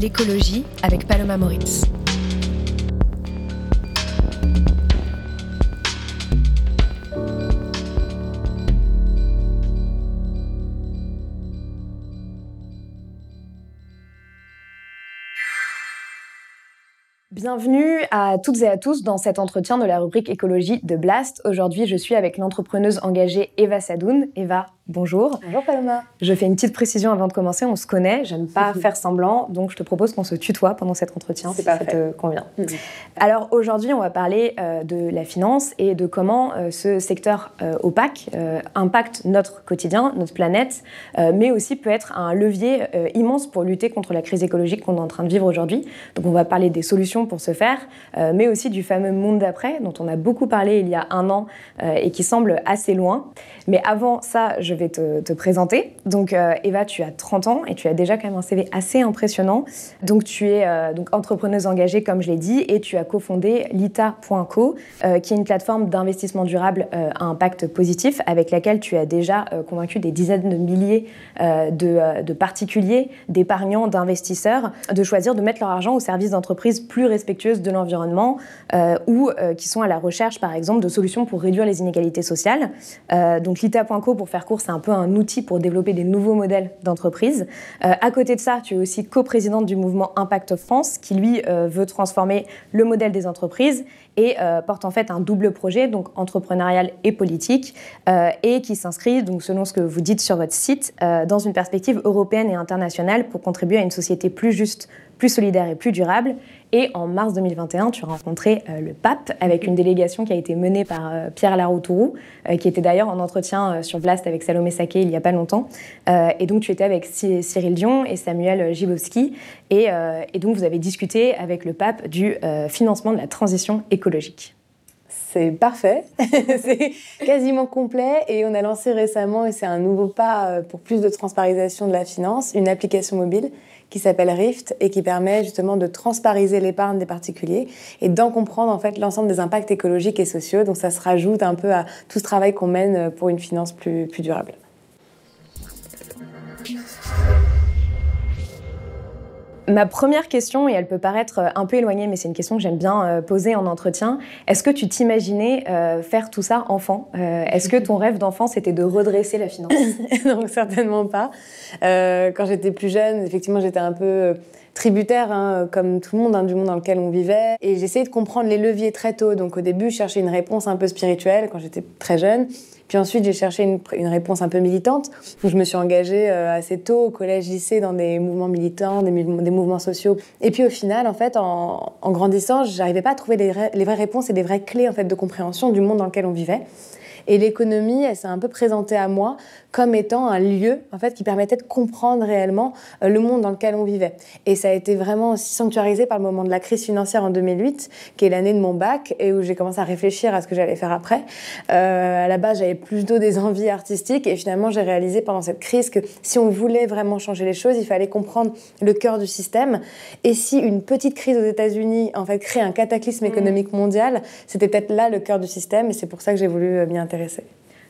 l'écologie avec Paloma Moritz. Bienvenue à toutes et à tous dans cet entretien de la rubrique écologie de Blast. Aujourd'hui, je suis avec l'entrepreneuse engagée Eva Sadoun. Eva, Bonjour. Bonjour Paloma. Je fais une petite précision avant de commencer. On se connaît, j'aime pas faire semblant, donc je te propose qu'on se tutoie pendant cet entretien, si ça te convient. Mhm. Alors aujourd'hui, on va parler euh, de la finance et de comment euh, ce secteur euh, opaque impacte notre quotidien, notre planète, mais aussi peut être un levier immense pour lutter contre la crise écologique qu'on est en train de vivre aujourd'hui. Donc on va parler des solutions pour ce faire, mais aussi du fameux monde d'après dont on a beaucoup parlé il y a un an et qui semble assez loin. Mais avant ça, je vais te, présenter. Donc, euh, Eva, tu as 30 ans et tu as déjà quand même un CV assez impressionnant. Donc, tu es euh, donc entrepreneuse engagée, comme je l'ai dit, et tu as cofondé Lita.co, euh, qui est une plateforme d'investissement durable à impact positif, avec laquelle tu as déjà convaincu des dizaines de milliers de, de, particuliers, d'épargnants, d'investisseurs, de choisir de mettre leur argent au service d'entreprises plus respectueuses de l'environnement ou qui sont à la recherche, par exemple, de solutions pour réduire les inégalités sociales. donc, Lita.co, pour faire court, c'est un peu un outil pour développer des nouveaux modèles d'entreprise. Euh, à côté de ça, tu es aussi coprésidente du mouvement Impact France, qui lui euh, veut transformer le modèle des entreprises et euh, porte en fait un double projet, donc entrepreneurial et politique, et qui s'inscrit, donc selon ce que vous dites sur votre site, dans une perspective européenne et internationale pour contribuer à une société plus juste, plus solidaire et plus durable. Et en mars 2021, tu as rencontré euh, le pape avec une délégation qui a été menée par euh, Pierre Laroutourou, euh, qui était d'ailleurs en entretien sur Blast avec Salomé Saké il n'y a pas longtemps. et donc tu étais avec Cyril Dion et Samuel Gibowski. Et, et, donc vous avez discuté avec le pape du financement de la transition écologique. C'est parfait, c'est quasiment complet et on a lancé récemment, et c'est un nouveau pas pour plus de transparisation de la finance, une application mobile qui s'appelle Rift et qui permet justement de transpariser l'épargne des particuliers et d'en comprendre en fait l'ensemble des impacts écologiques et sociaux. Donc ça se rajoute un peu à tout ce travail qu'on mène pour une finance plus, plus durable. Ma première question, et elle peut paraître euh, un peu éloignée, mais c'est une question que j'aime bien euh, poser en entretien. Est-ce que tu t'imaginais euh, faire tout ça enfant? Est-ce que ton rêve d'enfant, c'était de redresser la finance? Non, certainement pas. quand j'étais plus jeune, effectivement, j'étais un peu tributaire, hein, comme tout le monde, hein, du monde dans lequel on vivait. Et j'essayais de comprendre les leviers très tôt. Donc au début, je cherchais une réponse un peu spirituelle quand j'étais très jeune. Puis ensuite, j'ai cherché une, réponse un peu militante. Donc je me suis engagée euh, assez tôt au collège, lycée, dans des mouvements militants, des, mouvements sociaux. Et puis au final, en fait, en, grandissant, j'arrivais pas à trouver les, les vraies réponses et les vraies clés en fait de compréhension du monde dans lequel on vivait. Et l'économie, elle s'est un peu présentée à moi comme étant un lieu en fait qui permettait de comprendre réellement euh, le monde dans lequel on vivait. Et ça a été vraiment aussi sanctuarisé par le moment de la crise financière en 2008, qui est l'année de mon bac et où j'ai commencé à réfléchir à ce que j'allais faire après. Euh, à la base, j'avais plutôt des envies artistiques et finalement, j'ai réalisé pendant cette crise que si on voulait vraiment changer les choses, il fallait comprendre le cœur du système. Et si une petite crise aux États-Unis en fait crée un cataclysme mmh. économique mondial, c'était peut-être là le cœur du système et c'est pour ça que j'ai voulu euh, m'y intéresser.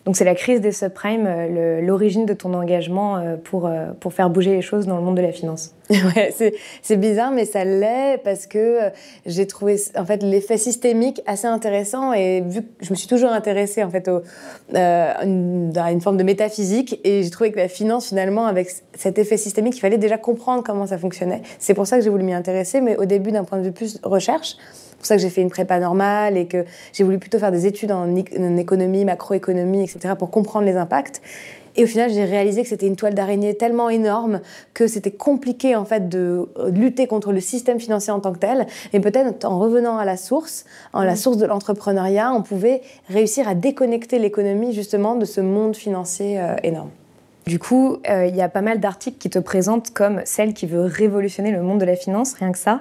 Donc c'est la crise des subprimes, euh, l'origine de ton engagement euh, euh, pour faire bouger les choses dans le monde de la finance. c'est bizarre, mais ça l'est parce que j'ai trouvé en fait l'effet systémique assez intéressant et vu que je me suis toujours intéressée en fait au, à une forme de métaphysique et j'ai trouvé que la finance finalement avec cet effet systémique, il fallait déjà comprendre comment ça fonctionnait. C'est pour ça que j'ai voulu m'y intéresser, mais au début d'un point de vue plus recherche. C'est pour ça que j'ai fait une prépa normale et que j'ai voulu plutôt faire des études en, économie, macroéconomie, etc., pour comprendre les impacts. Et au final, j'ai réalisé que c'était une toile d'araignée tellement énorme que c'était compliqué en fait de lutter contre le système financier en tant que tel. Et peut-être en revenant à la source, en la mmh. source de l'entrepreneuriat, on pouvait réussir à déconnecter l'économie justement de ce monde financier euh, énorme. Du coup, il y a pas mal d'articles qui te présentent comme celle qui veut révolutionner le monde de la finance, rien que ça.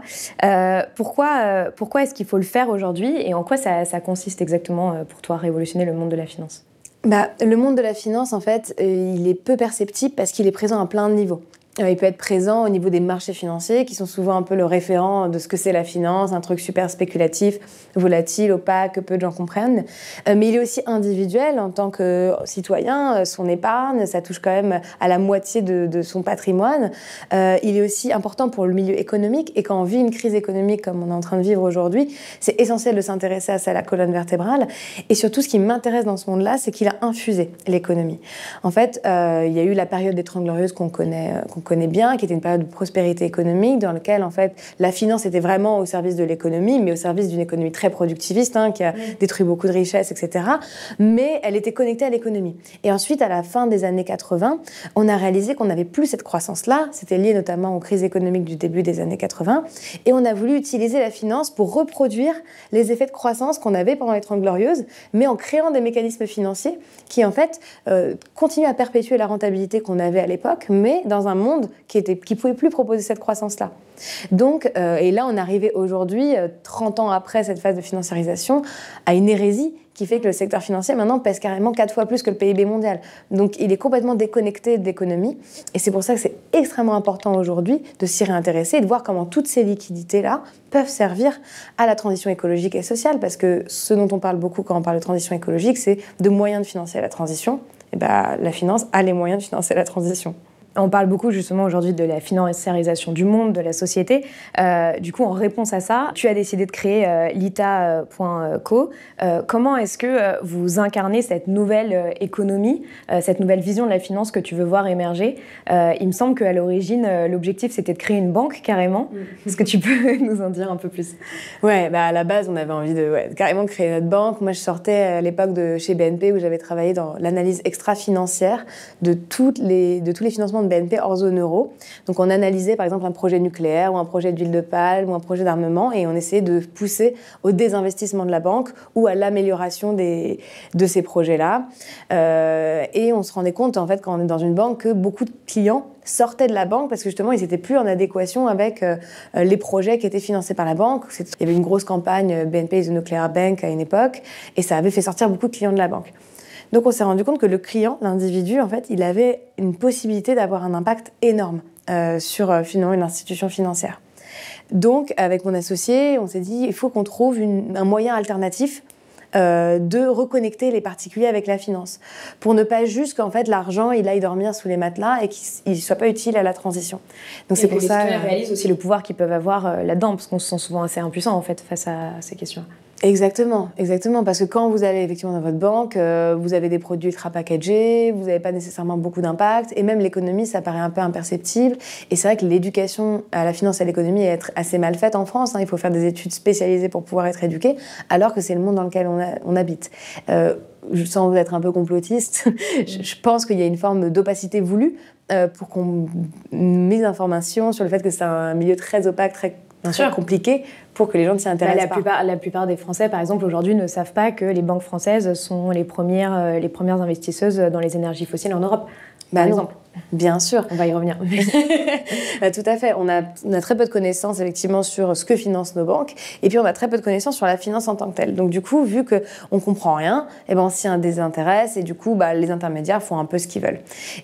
pourquoi pourquoi est-ce qu'il faut le faire aujourd'hui et en quoi ça, ça consiste exactement pour toi, révolutionner le monde de la finance? Bah, le monde de la finance, en fait, il est peu perceptible parce qu'il est présent à plein de niveaux. Euh, il peut être présent au niveau des marchés financiers, qui sont souvent un peu le référent de ce que c'est la finance, un truc super spéculatif, volatile, opaque, que peu de gens comprennent. Euh, mais il est aussi individuel en tant que citoyen. Euh, son épargne, ça touche quand même à la moitié de, son patrimoine. il est aussi important pour le milieu économique. Et quand on vit une crise économique comme on est en train de vivre aujourd'hui, c'est essentiel de s'intéresser à ça, la colonne vertébrale. Et surtout, ce qui m'intéresse dans ce monde-là, c'est qu'il a infusé l'économie. En fait, il y a eu la période des Trente Glorieuses qu'on connaît, connaît bien, qui était une période de prospérité économique dans laquelle en fait la finance était vraiment au service de l'économie, mais au service d'une économie très productiviste hein, qui a détruit beaucoup de richesses, etc. Mais elle était connectée à l'économie. Et ensuite, à la fin des années 80, on a réalisé qu'on n'avait plus cette croissance-là. C'était lié notamment aux crises économiques du début des années 80. Et on a voulu utiliser la finance pour reproduire les effets de croissance qu'on avait pendant les Trente Glorieuses, mais en créant des mécanismes financiers qui en fait euh, continuent à perpétuer la rentabilité qu'on avait à l'époque, mais dans un monde qui ne qui pouvait plus proposer cette croissance-là. Donc, euh, et là, on arrivait aujourd'hui, 30 euh, ans après cette phase de financiarisation, à une hérésie qui fait que le secteur financier maintenant pèse carrément quatre fois plus que le PIB mondial. Donc il est complètement déconnecté de l'économie. Et c'est pour ça que c'est extrêmement important aujourd'hui de s'y réintéresser et de voir comment toutes ces liquidités-là peuvent servir à la transition écologique et sociale. Parce que ce dont on parle beaucoup quand on parle de transition écologique, c'est de moyens de financer la transition. Et ben, la finance a les moyens de financer la transition. On parle beaucoup justement aujourd'hui de la financiarisation du monde, de la société. Euh, du coup, en réponse à ça, tu as décidé de créer euh, lita.co. Euh, comment est-ce que vous incarnez cette nouvelle économie, cette nouvelle vision de la finance que tu veux voir émerger? Il me semble qu'à l'origine, l'objectif c'était de créer une banque carrément. Est-ce que tu peux nous en dire un peu plus? Ouais, bah à la base, on avait envie de carrément créer notre banque. Moi, je sortais à l'époque de chez BNP où j'avais travaillé dans l'analyse extra-financière de, toutes les, de tous les financements BNP hors zone euro. Donc on analysait par exemple un projet nucléaire ou un projet d'huile de palme ou un projet d'armement et on essayait de pousser au désinvestissement de la banque ou à l'amélioration de ces projets-là. Euh, et on se rendait compte en fait quand on est dans une banque que beaucoup de clients sortaient de la banque parce que justement ils n'étaient plus en adéquation avec euh, les projets qui étaient financés par la banque. Il y avait une grosse campagne euh, BNP is a nuclear bank à une époque et ça avait fait sortir beaucoup de clients de la banque. Donc on s'est rendu compte que le client, l'individu, en fait, il avait une possibilité d'avoir un impact énorme euh, sur euh, finalement une institution financière. Donc avec mon associé, on s'est dit il faut qu'on trouve un moyen alternatif euh, de reconnecter les particuliers avec la finance, pour ne pas juste qu'en fait l'argent il aille dormir sous les matelas et qu'il ne soit pas utile à la transition. Donc c'est pour ça. Les réalisent aussi le pouvoir qu'ils peuvent avoir là-dedans, parce qu'on se sent souvent assez impuissant en fait face à ces questions. Exactement, exactement. Parce que quand vous allez effectivement dans votre banque, euh, vous avez des produits ultra packagés, vous n'avez pas nécessairement beaucoup d'impact, et même l'économie, ça paraît un peu imperceptible. Et c'est vrai que l'éducation à la finance et à l'économie est assez mal faite en France. Hein. Il faut faire des études spécialisées pour pouvoir être éduqué, alors que c'est le monde dans lequel on, habite. Euh, sans être un peu complotiste, je pense qu'il y a une forme d'opacité voulue euh, pour qu'on mette l'information sur le fait que c'est un milieu très opaque, très Bien compliqué pour que les gens s'y intéressent la Plupart, la plupart des Français, par exemple, aujourd'hui ne savent pas que les banques françaises sont les premières, euh, les premières investisseuses dans les énergies fossiles en Europe, par bah exemple. Bien sûr. On va y revenir. Bah, tout à fait. On a, on a, très peu de connaissances, effectivement, sur ce que financent nos banques. Et puis, on a très peu de connaissances sur la finance en tant que telle. Donc, du coup, vu qu'on ne comprend rien, eh ben, on s'y désintéresse. Et du coup, bah, les intermédiaires font un peu ce qu'ils veulent.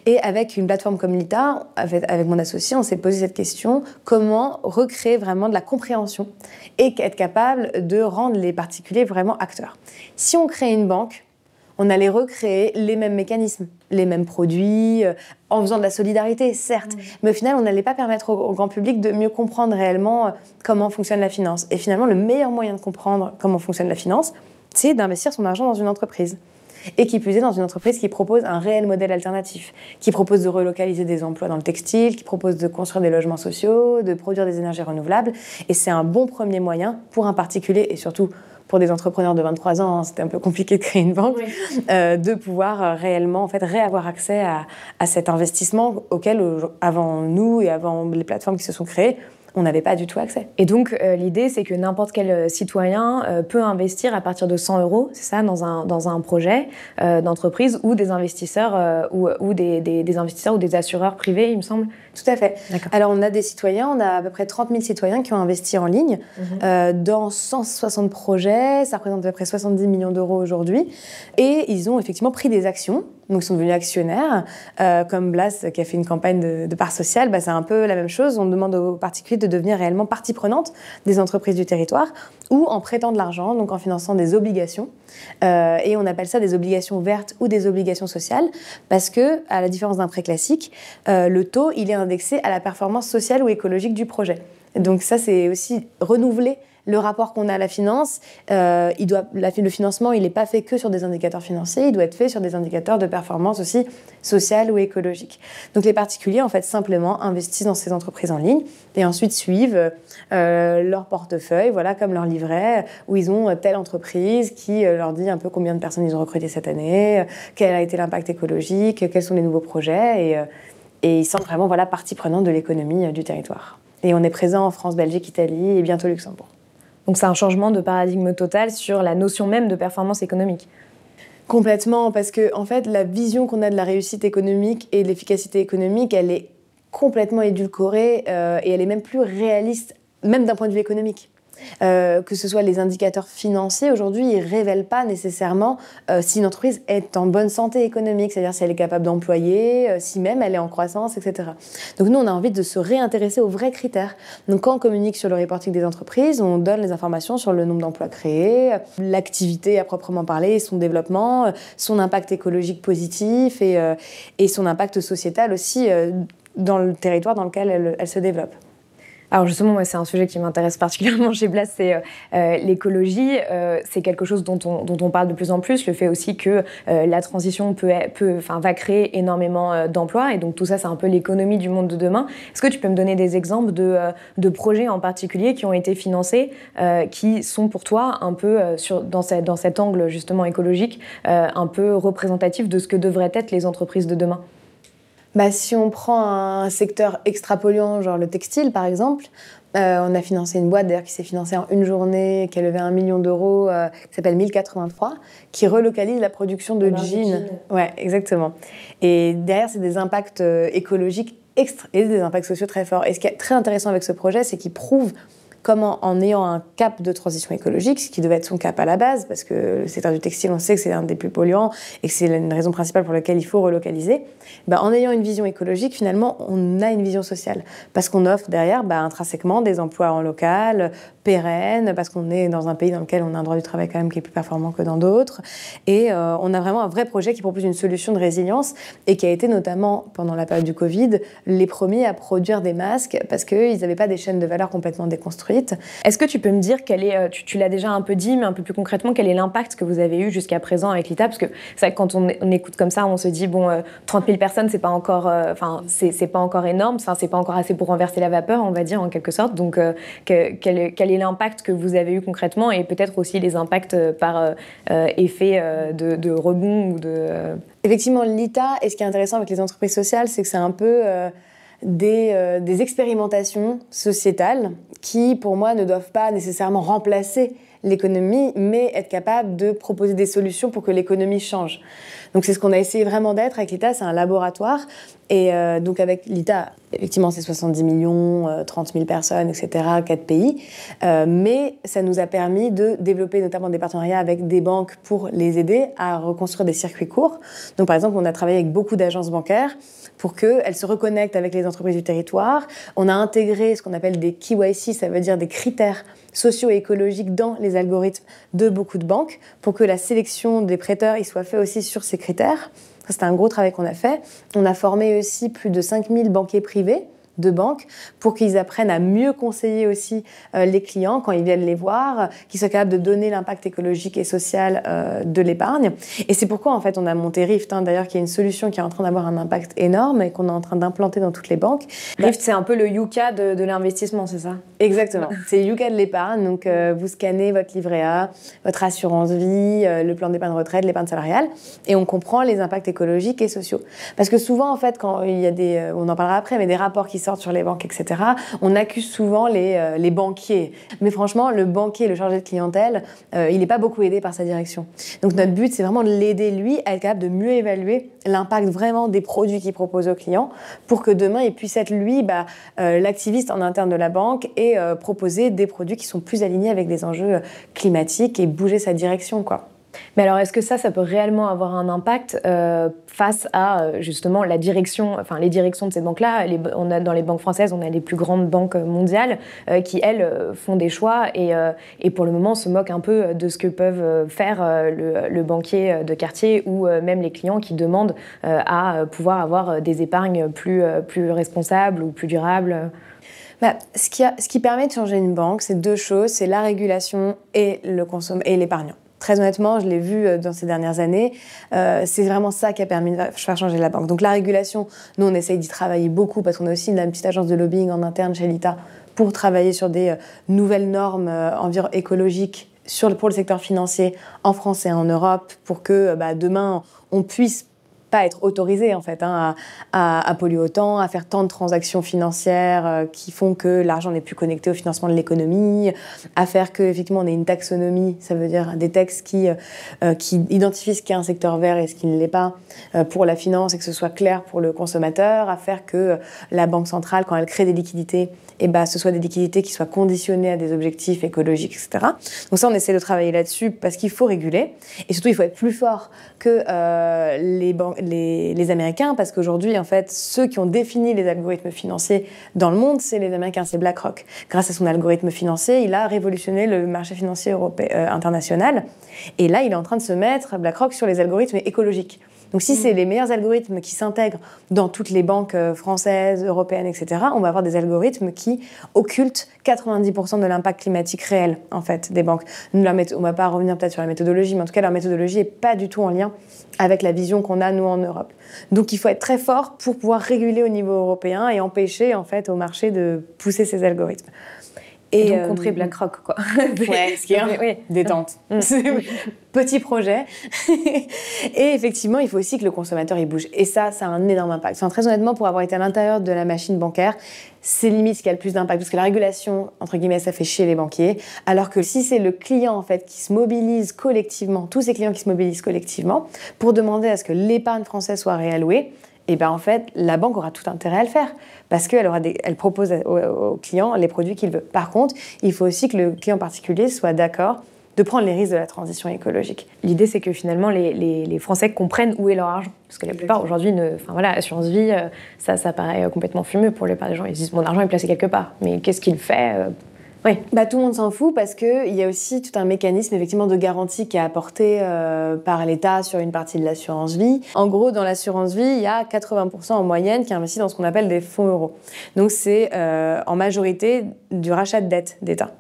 Et avec une plateforme comme l'ITA, avec, avec mon associé, on s'est posé cette question comment recréer vraiment de la compréhension et être capable de rendre les particuliers vraiment acteurs? Si on crée une banque, on allait recréer les mêmes mécanismes, les mêmes produits, euh, en faisant de la solidarité, certes, mais au final, on n'allait pas permettre au, grand public de mieux comprendre réellement euh, comment fonctionne la finance. Et finalement, le meilleur moyen de comprendre comment fonctionne la finance, c'est d'investir son argent dans une entreprise. Et qui plus est dans une entreprise qui propose un réel modèle alternatif, qui propose de relocaliser des emplois dans le textile, qui propose de construire des logements sociaux, de produire des énergies renouvelables. Et c'est un bon premier moyen pour un particulier et surtout pour des entrepreneurs de 23 ans, hein, c'était un peu compliqué de créer une banque, euh, de pouvoir euh, réellement en fait réavoir accès à, cet investissement auquel avant nous et avant les plateformes qui se sont créées, on n'avait pas du tout accès. Et donc, euh, l'idée, c'est que n'importe quel euh, citoyen euh, peut investir à partir de 100 euros, c'est ça, dans un, dans un projet d'entreprise ou des investisseurs ou, ou des, des, investisseurs ou des assureurs privés, il me semble. Tout à fait. Alors, on a des citoyens, on a à peu près 30 000 citoyens qui ont investi en ligne mhm. dans 160 projets. Ça représente à peu près 70 millions d'euros aujourd'hui. Et ils ont effectivement pris des actions donc sont devenus actionnaires. Euh, comme Blas qui a fait une campagne de, part sociale, bah, c'est un peu la même chose. On demande aux particuliers de devenir réellement partie prenante des entreprises du territoire ou en prêtant de l'argent, donc en finançant des obligations. Euh, et on appelle ça des obligations vertes ou des obligations sociales parce que, à la différence d'un prêt classique, euh, le taux il est indexé à la performance sociale ou écologique du projet. Donc ça, c'est aussi renouveler le rapport qu'on a à la finance, euh, il doit, le financement, il n'est pas fait que sur des indicateurs financiers, il doit être fait sur des indicateurs de performance aussi sociale ou écologique. Donc les particuliers, en fait, simplement investissent dans ces entreprises en ligne et ensuite suivent euh, leur portefeuille, voilà, comme leur livret, où ils ont telle entreprise qui euh, leur dit un peu combien de personnes ils ont recruté cette année, quel a été l'impact écologique, quels sont les nouveaux projets, et, et ils sont vraiment voilà, partie prenante de l'économie du territoire. Et on est présent en France, Belgique, Italie et bientôt Luxembourg. Donc c'est un changement de paradigme total sur la notion même de performance économique. Complètement, parce que en fait, la vision qu'on a de la réussite économique et de l'efficacité économique, elle est complètement édulcorée euh, et elle est même plus réaliste, même d'un point de vue économique. Euh, que ce soit les indicateurs financiers, aujourd'hui, ils ne révèlent pas nécessairement euh, si une entreprise est en bonne santé économique, c'est-à-dire si elle est capable d'employer, euh, si même elle est en croissance, etc. Donc nous, on a envie de se réintéresser aux vrais critères. Donc quand on communique sur le reporting des entreprises, on donne les informations sur le nombre d'emplois créés, l'activité à proprement parler, son développement, son impact écologique positif et, et son impact sociétal aussi dans le territoire dans lequel elle, elle se développe. Alors justement, moi, c'est un sujet qui m'intéresse particulièrement chez Blas, c'est euh, euh, l'écologie. Euh, c'est quelque chose dont on, dont on parle de plus en plus. Le fait aussi que la transition peut, va créer énormément d'emplois. Et donc tout ça, c'est un peu l'économie du monde de demain. Est-ce que tu peux me donner des exemples de, projets en particulier qui ont été financés, qui sont pour toi un peu dans, dans cet angle justement écologique, un peu représentatif de ce que devraient être les entreprises de demain? Bah, si on prend un secteur extrapolluant, genre le textile par exemple, euh, on a financé une boîte d'ailleurs qui s'est financée en une journée, qui a levé un million d'euros, euh, qui s'appelle 1083, qui relocalise la production de jeans. Ouais, exactement. Et derrière, c'est des impacts euh, écologiques et des impacts sociaux très forts. Et ce qui est très intéressant avec ce projet, c'est qu'il prouve comment, en ayant un cap de transition écologique, ce qui devait être son cap à la base, parce que le secteur du textile, on sait que c'est un des plus polluants et que c'est une raison principale pour laquelle il faut relocaliser, ben, en ayant une vision écologique, finalement, on a une vision sociale. Parce qu'on offre derrière, ben, intrinsèquement, des emplois en local, pérennes, parce qu'on est dans un pays dans lequel on a un droit du travail quand même qui est plus performant que dans d'autres. Et euh, on a vraiment un vrai projet qui propose une solution de résilience et qui a été notamment, pendant la période du Covid, les premiers à produire des masques parce qu'ils n'avaient pas des chaînes de valeur complètement déconstruites est-ce que tu peux me dire quel est, euh, tu, l'as déjà un peu dit, mais un peu plus concrètement, quel est l'impact que vous avez eu jusqu'à présent avec l'ITA Parce que c'est vrai que quand on, écoute comme ça, on se dit bon, 30 euh, 000 personnes, c'est pas encore, euh, enfin, c'est, pas encore énorme, c'est pas encore assez pour renverser la vapeur, on va dire en quelque sorte. Donc, quel, quel, l'impact que vous avez eu concrètement et peut-être aussi les impacts par effet de, de, rebond ou de. Effectivement, l'ITA, et ce qui est intéressant avec les entreprises sociales, c'est que c'est un peu des, des, expérimentations sociétales qui, pour moi, ne doivent pas nécessairement remplacer l'économie, mais être capable de proposer des solutions pour que l'économie change. Donc c'est ce qu'on a essayé vraiment d'être avec l'ITA, c'est un laboratoire. Et euh, donc avec l'ITA, effectivement c'est 70 millions, 30 euh, 000 personnes, etc., 4 pays. Euh, mais ça nous a permis de développer notamment des partenariats avec des banques pour les aider à reconstruire des circuits courts. Donc par exemple, on a travaillé avec beaucoup d'agences bancaires pour qu'elles se reconnectent avec les entreprises du territoire. On a intégré ce qu'on appelle des KYC, ça veut dire des critères socio-écologiques dans les algorithmes de beaucoup de banques pour que la sélection des prêteurs y soit faite aussi sur ces critères. C'était un gros travail qu'on a fait. On a formé aussi plus de 5000 banquiers privés de banques pour qu'ils apprennent à mieux conseiller aussi euh, les clients quand ils viennent les voir, qu'ils soient capables de donner l'impact écologique et social euh, de l'épargne. Et c'est pourquoi en fait on a monté Rift, hein, d'ailleurs qui est une solution qui est en train d'avoir un impact énorme et qu'on est en train d'implanter dans toutes les banques. Rift c'est un peu le Yuka de, l'investissement, c'est ça? Exactement, c'est Yuka de l'épargne. Donc euh, vous scannez votre livret A, votre assurance vie, le plan d'épargne retraite, l'épargne salariale et on comprend les impacts écologiques et sociaux. Parce que souvent en fait quand il y a des, on en parlera après, mais des rapports qui sortent sur les banques, etc. On accuse souvent les, euh, les banquiers. Mais franchement, le banquier, le chargé de clientèle, euh, il n'est pas beaucoup aidé par sa direction. Donc notre but, c'est vraiment de l'aider, lui, à être capable de mieux évaluer l'impact vraiment des produits qu'il propose aux clients pour que demain, il puisse être, lui, bah, l'activiste en interne de la banque et proposer des produits qui sont plus alignés avec des enjeux climatiques et bouger sa direction, quoi. Mais alors, est-ce que ça, ça peut réellement avoir un impact euh, face à euh, justement la direction, enfin les directions de ces banques-là? On a dans les banques françaises, on a les plus grandes banques mondiales euh, qui elles font des choix et, et, pour le moment se moquent un peu de ce que peuvent faire le, le, banquier de quartier ou même les clients qui demandent à pouvoir avoir des épargnes plus plus responsables ou plus durables. Bah, ce, qui ce qui permet de changer une banque, c'est deux choses, c'est la régulation et l'épargnant. Très honnêtement, je l'ai vu euh, dans ces dernières années, euh, c'est vraiment ça qui a permis de faire changer la banque. Donc la régulation, nous on essaye d'y travailler beaucoup parce qu'on a aussi une, petite agence de lobbying en interne chez l'ITA pour travailler sur des euh, nouvelles normes écologiques pour le secteur financier en France et en Europe pour que bah, demain on puisse pas être autorisé en fait hein, à, à, polluer autant, à faire tant de transactions financières euh, qui font que l'argent n'est plus connecté au financement de l'économie, à faire que effectivement on ait une taxonomie, ça veut dire des textes qui euh, euh, qui identifient ce qu'est un secteur vert et ce qui ne l'est pas pour la finance et que ce soit clair pour le consommateur, à faire que la banque centrale quand elle crée des liquidités, et eh ben ce soit des liquidités qui soient conditionnées à des objectifs écologiques, etc. Donc ça on essaie de travailler là-dessus parce qu'il faut réguler et surtout il faut être plus fort que les banques les, Américains, parce qu'aujourd'hui, en fait, ceux qui ont défini les algorithmes financiers dans le monde, c'est les Américains, c'est BlackRock. Grâce à son algorithme financier, il a révolutionné le marché financier euh, international. Et là, il est en train de se mettre, BlackRock, sur les algorithmes écologiques. Donc si c'est mm. les meilleurs algorithmes qui s'intègrent dans toutes les banques euh, françaises, européennes, etc., on va avoir des algorithmes qui occultent 90% de l'impact climatique réel, en fait, des banques. on ne va pas revenir peut-être sur la méthodologie, mais en tout cas, leur méthodologie n'est pas du tout en lien avec la vision qu'on a, nous, en Europe. Donc il faut être très fort pour pouvoir réguler au niveau européen et empêcher, en fait, au marché de pousser ces algorithmes. Et, donc euh, contrer BlackRock, quoi. ouais, ce qui est oui. détente. Mm. Petit projet. et effectivement, il faut aussi que le consommateur il bouge. Et ça, ça a un énorme impact. Enfin, très honnêtement, pour avoir été à l'intérieur de la machine bancaire, c'est limite ce qui a le plus d'impact. Parce que la régulation, entre guillemets, ça fait chier les banquiers. Alors que si c'est le client, en fait, qui se mobilise collectivement, tous ces clients qui se mobilisent collectivement, pour demander à ce que l'épargne française soit réallouée, et ben en fait, la banque aura tout intérêt à le faire parce qu'elle aura elle propose au, client les produits qu'il veut. Par contre, il faut aussi que le client particulier soit d'accord de prendre les risques de la transition écologique. L'idée, c'est que finalement, les, les, Français comprennent où est leur argent. Parce que la plupart, aujourd'hui, enfin voilà, assurance vie, euh, ça, ça paraît complètement fumeux pour les plupart des gens. Ils disent, mon argent est placé quelque part. Mais qu'est-ce qu'il fait euh, oui, bah, tout le monde s'en fout parce qu'il y a aussi tout un mécanisme effectivement de garantie qui est apporté euh, par l'État sur une partie de l'assurance vie. En gros, dans l'assurance vie, il y a 80% en moyenne qui investissent dans ce qu'on appelle des fonds euros. Donc c'est euh, en majorité du rachat de dette d'État.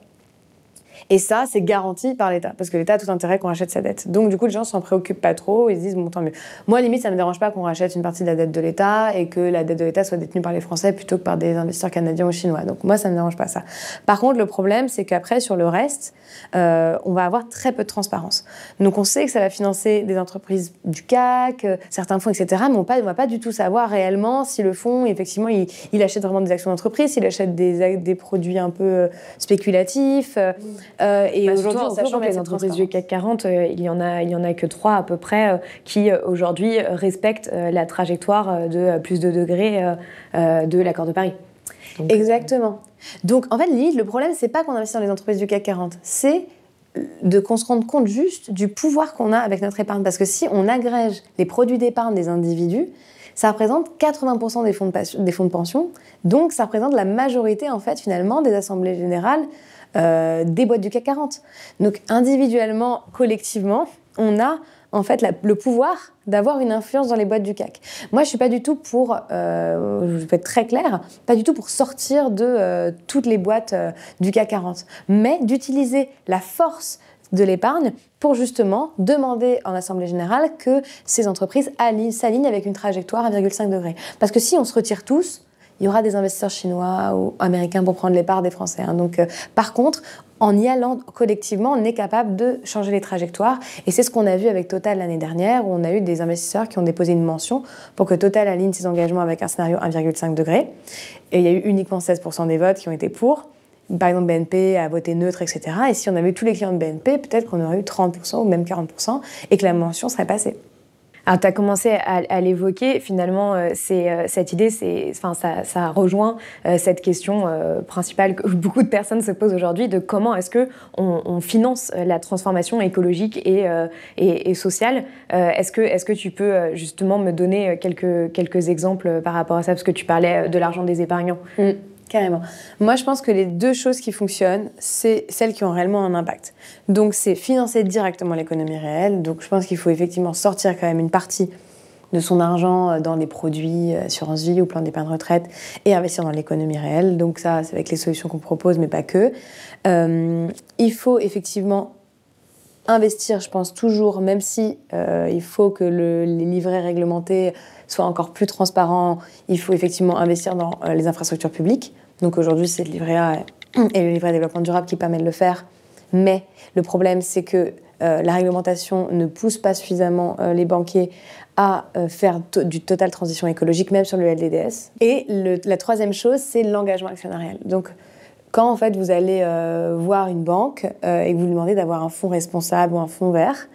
Et ça, c'est garanti par l'État, parce que l'État a tout intérêt qu'on rachète sa dette. Donc, du coup, les gens s'en préoccupent pas trop, ils se disent, bon, tant mieux. Moi, limite, ça me dérange pas qu'on rachète une partie de la dette de l'État et que la dette de l'État soit détenue par les Français plutôt que par des investisseurs canadiens ou chinois. Donc, moi, ça me dérange pas ça. Par contre, le problème, c'est qu'après, sur le reste, euh, on va avoir très peu de transparence. Donc, on sait que ça va financer des entreprises du CAC, euh, certains fonds, etc., mais on ne va pas du tout savoir réellement si le fonds, effectivement, il, achète vraiment des actions d'entreprise, s'il achète des, produits un peu euh, spéculatifs. Et bah, aujourd'hui, en sachant que les entreprises du CAC 40, euh, il y en a, il y en a que trois à peu près euh, qui aujourd'hui respectent la trajectoire de plus de degrés de l'accord de Paris. Exactement. Donc en fait, le problème, c'est pas qu'on investit dans les entreprises du CAC 40, c'est de qu'on se rende compte juste du pouvoir qu'on a avec notre épargne. Parce que si on agrège les produits d'épargne des individus, ça représente 80% des fonds, de, des fonds de pension. Donc ça représente la majorité, en fait, finalement, des assemblées générales euh, des boîtes du CAC 40. Donc individuellement, collectivement, on a en fait le pouvoir d'avoir une influence dans les boîtes du CAC. Moi, je suis pas du tout pour, euh, je vais être très clair, pas du tout pour sortir de euh, toutes les boîtes du CAC 40, mais d'utiliser la force de l'épargne pour justement demander en Assemblée générale que ces entreprises s'alignent avec une trajectoire à 1,5 degré. Parce que si on se retire tous, il y aura des investisseurs chinois ou américains pour prendre les parts des Français. Hein. Donc, par contre, en y allant collectivement, on est capable de changer les trajectoires. Et c'est ce qu'on a vu avec Total l'année dernière, où on a eu des investisseurs qui ont déposé une mention pour que Total aligne ses engagements avec un scénario 1,5 degré. Et il y a eu uniquement 16% des votes qui ont été pour. Par exemple, BNP a voté neutre, etc. Et si on avait eu tous les clients de BNP, peut-être qu'on aurait eu 30% ou même 40% et que la mention serait passée. Alors, tu as commencé à, l'évoquer. Finalement, euh, euh, cette idée, ça, rejoint euh, cette question principale que beaucoup de personnes se posent aujourd'hui de comment est-ce que on, finance la transformation écologique et, et, sociale. est-ce que, est-ce que tu peux justement me donner quelques, quelques exemples par rapport à ça, parce que tu parlais de l'argent des épargnants. Mm. Carrément. Moi, je pense que les deux choses qui fonctionnent, c'est celles qui ont réellement un impact. Donc, c'est financer directement l'économie réelle. Donc, je pense qu'il faut effectivement sortir quand même une partie de son argent euh, dans les produits euh, assurance vie ou plan d'épargne retraite et investir dans l'économie réelle. Donc, ça, c'est avec les solutions qu'on propose, mais pas que. Euh, il faut effectivement investir, je pense toujours, même si il faut que les livrets réglementés soient encore plus transparents, il faut effectivement investir dans les infrastructures publiques. Donc aujourd'hui, c'est le livret A et le livret développement durable qui permettent de le faire. Mais le problème, c'est que euh, la réglementation ne pousse pas suffisamment euh, les banquiers à euh, faire du total transition écologique, même sur le LDDS. Et la troisième chose, c'est l'engagement actionnarial. Donc, quand en fait vous allez voir une banque et vous lui demandez d'avoir un fonds responsable ou un fonds vert,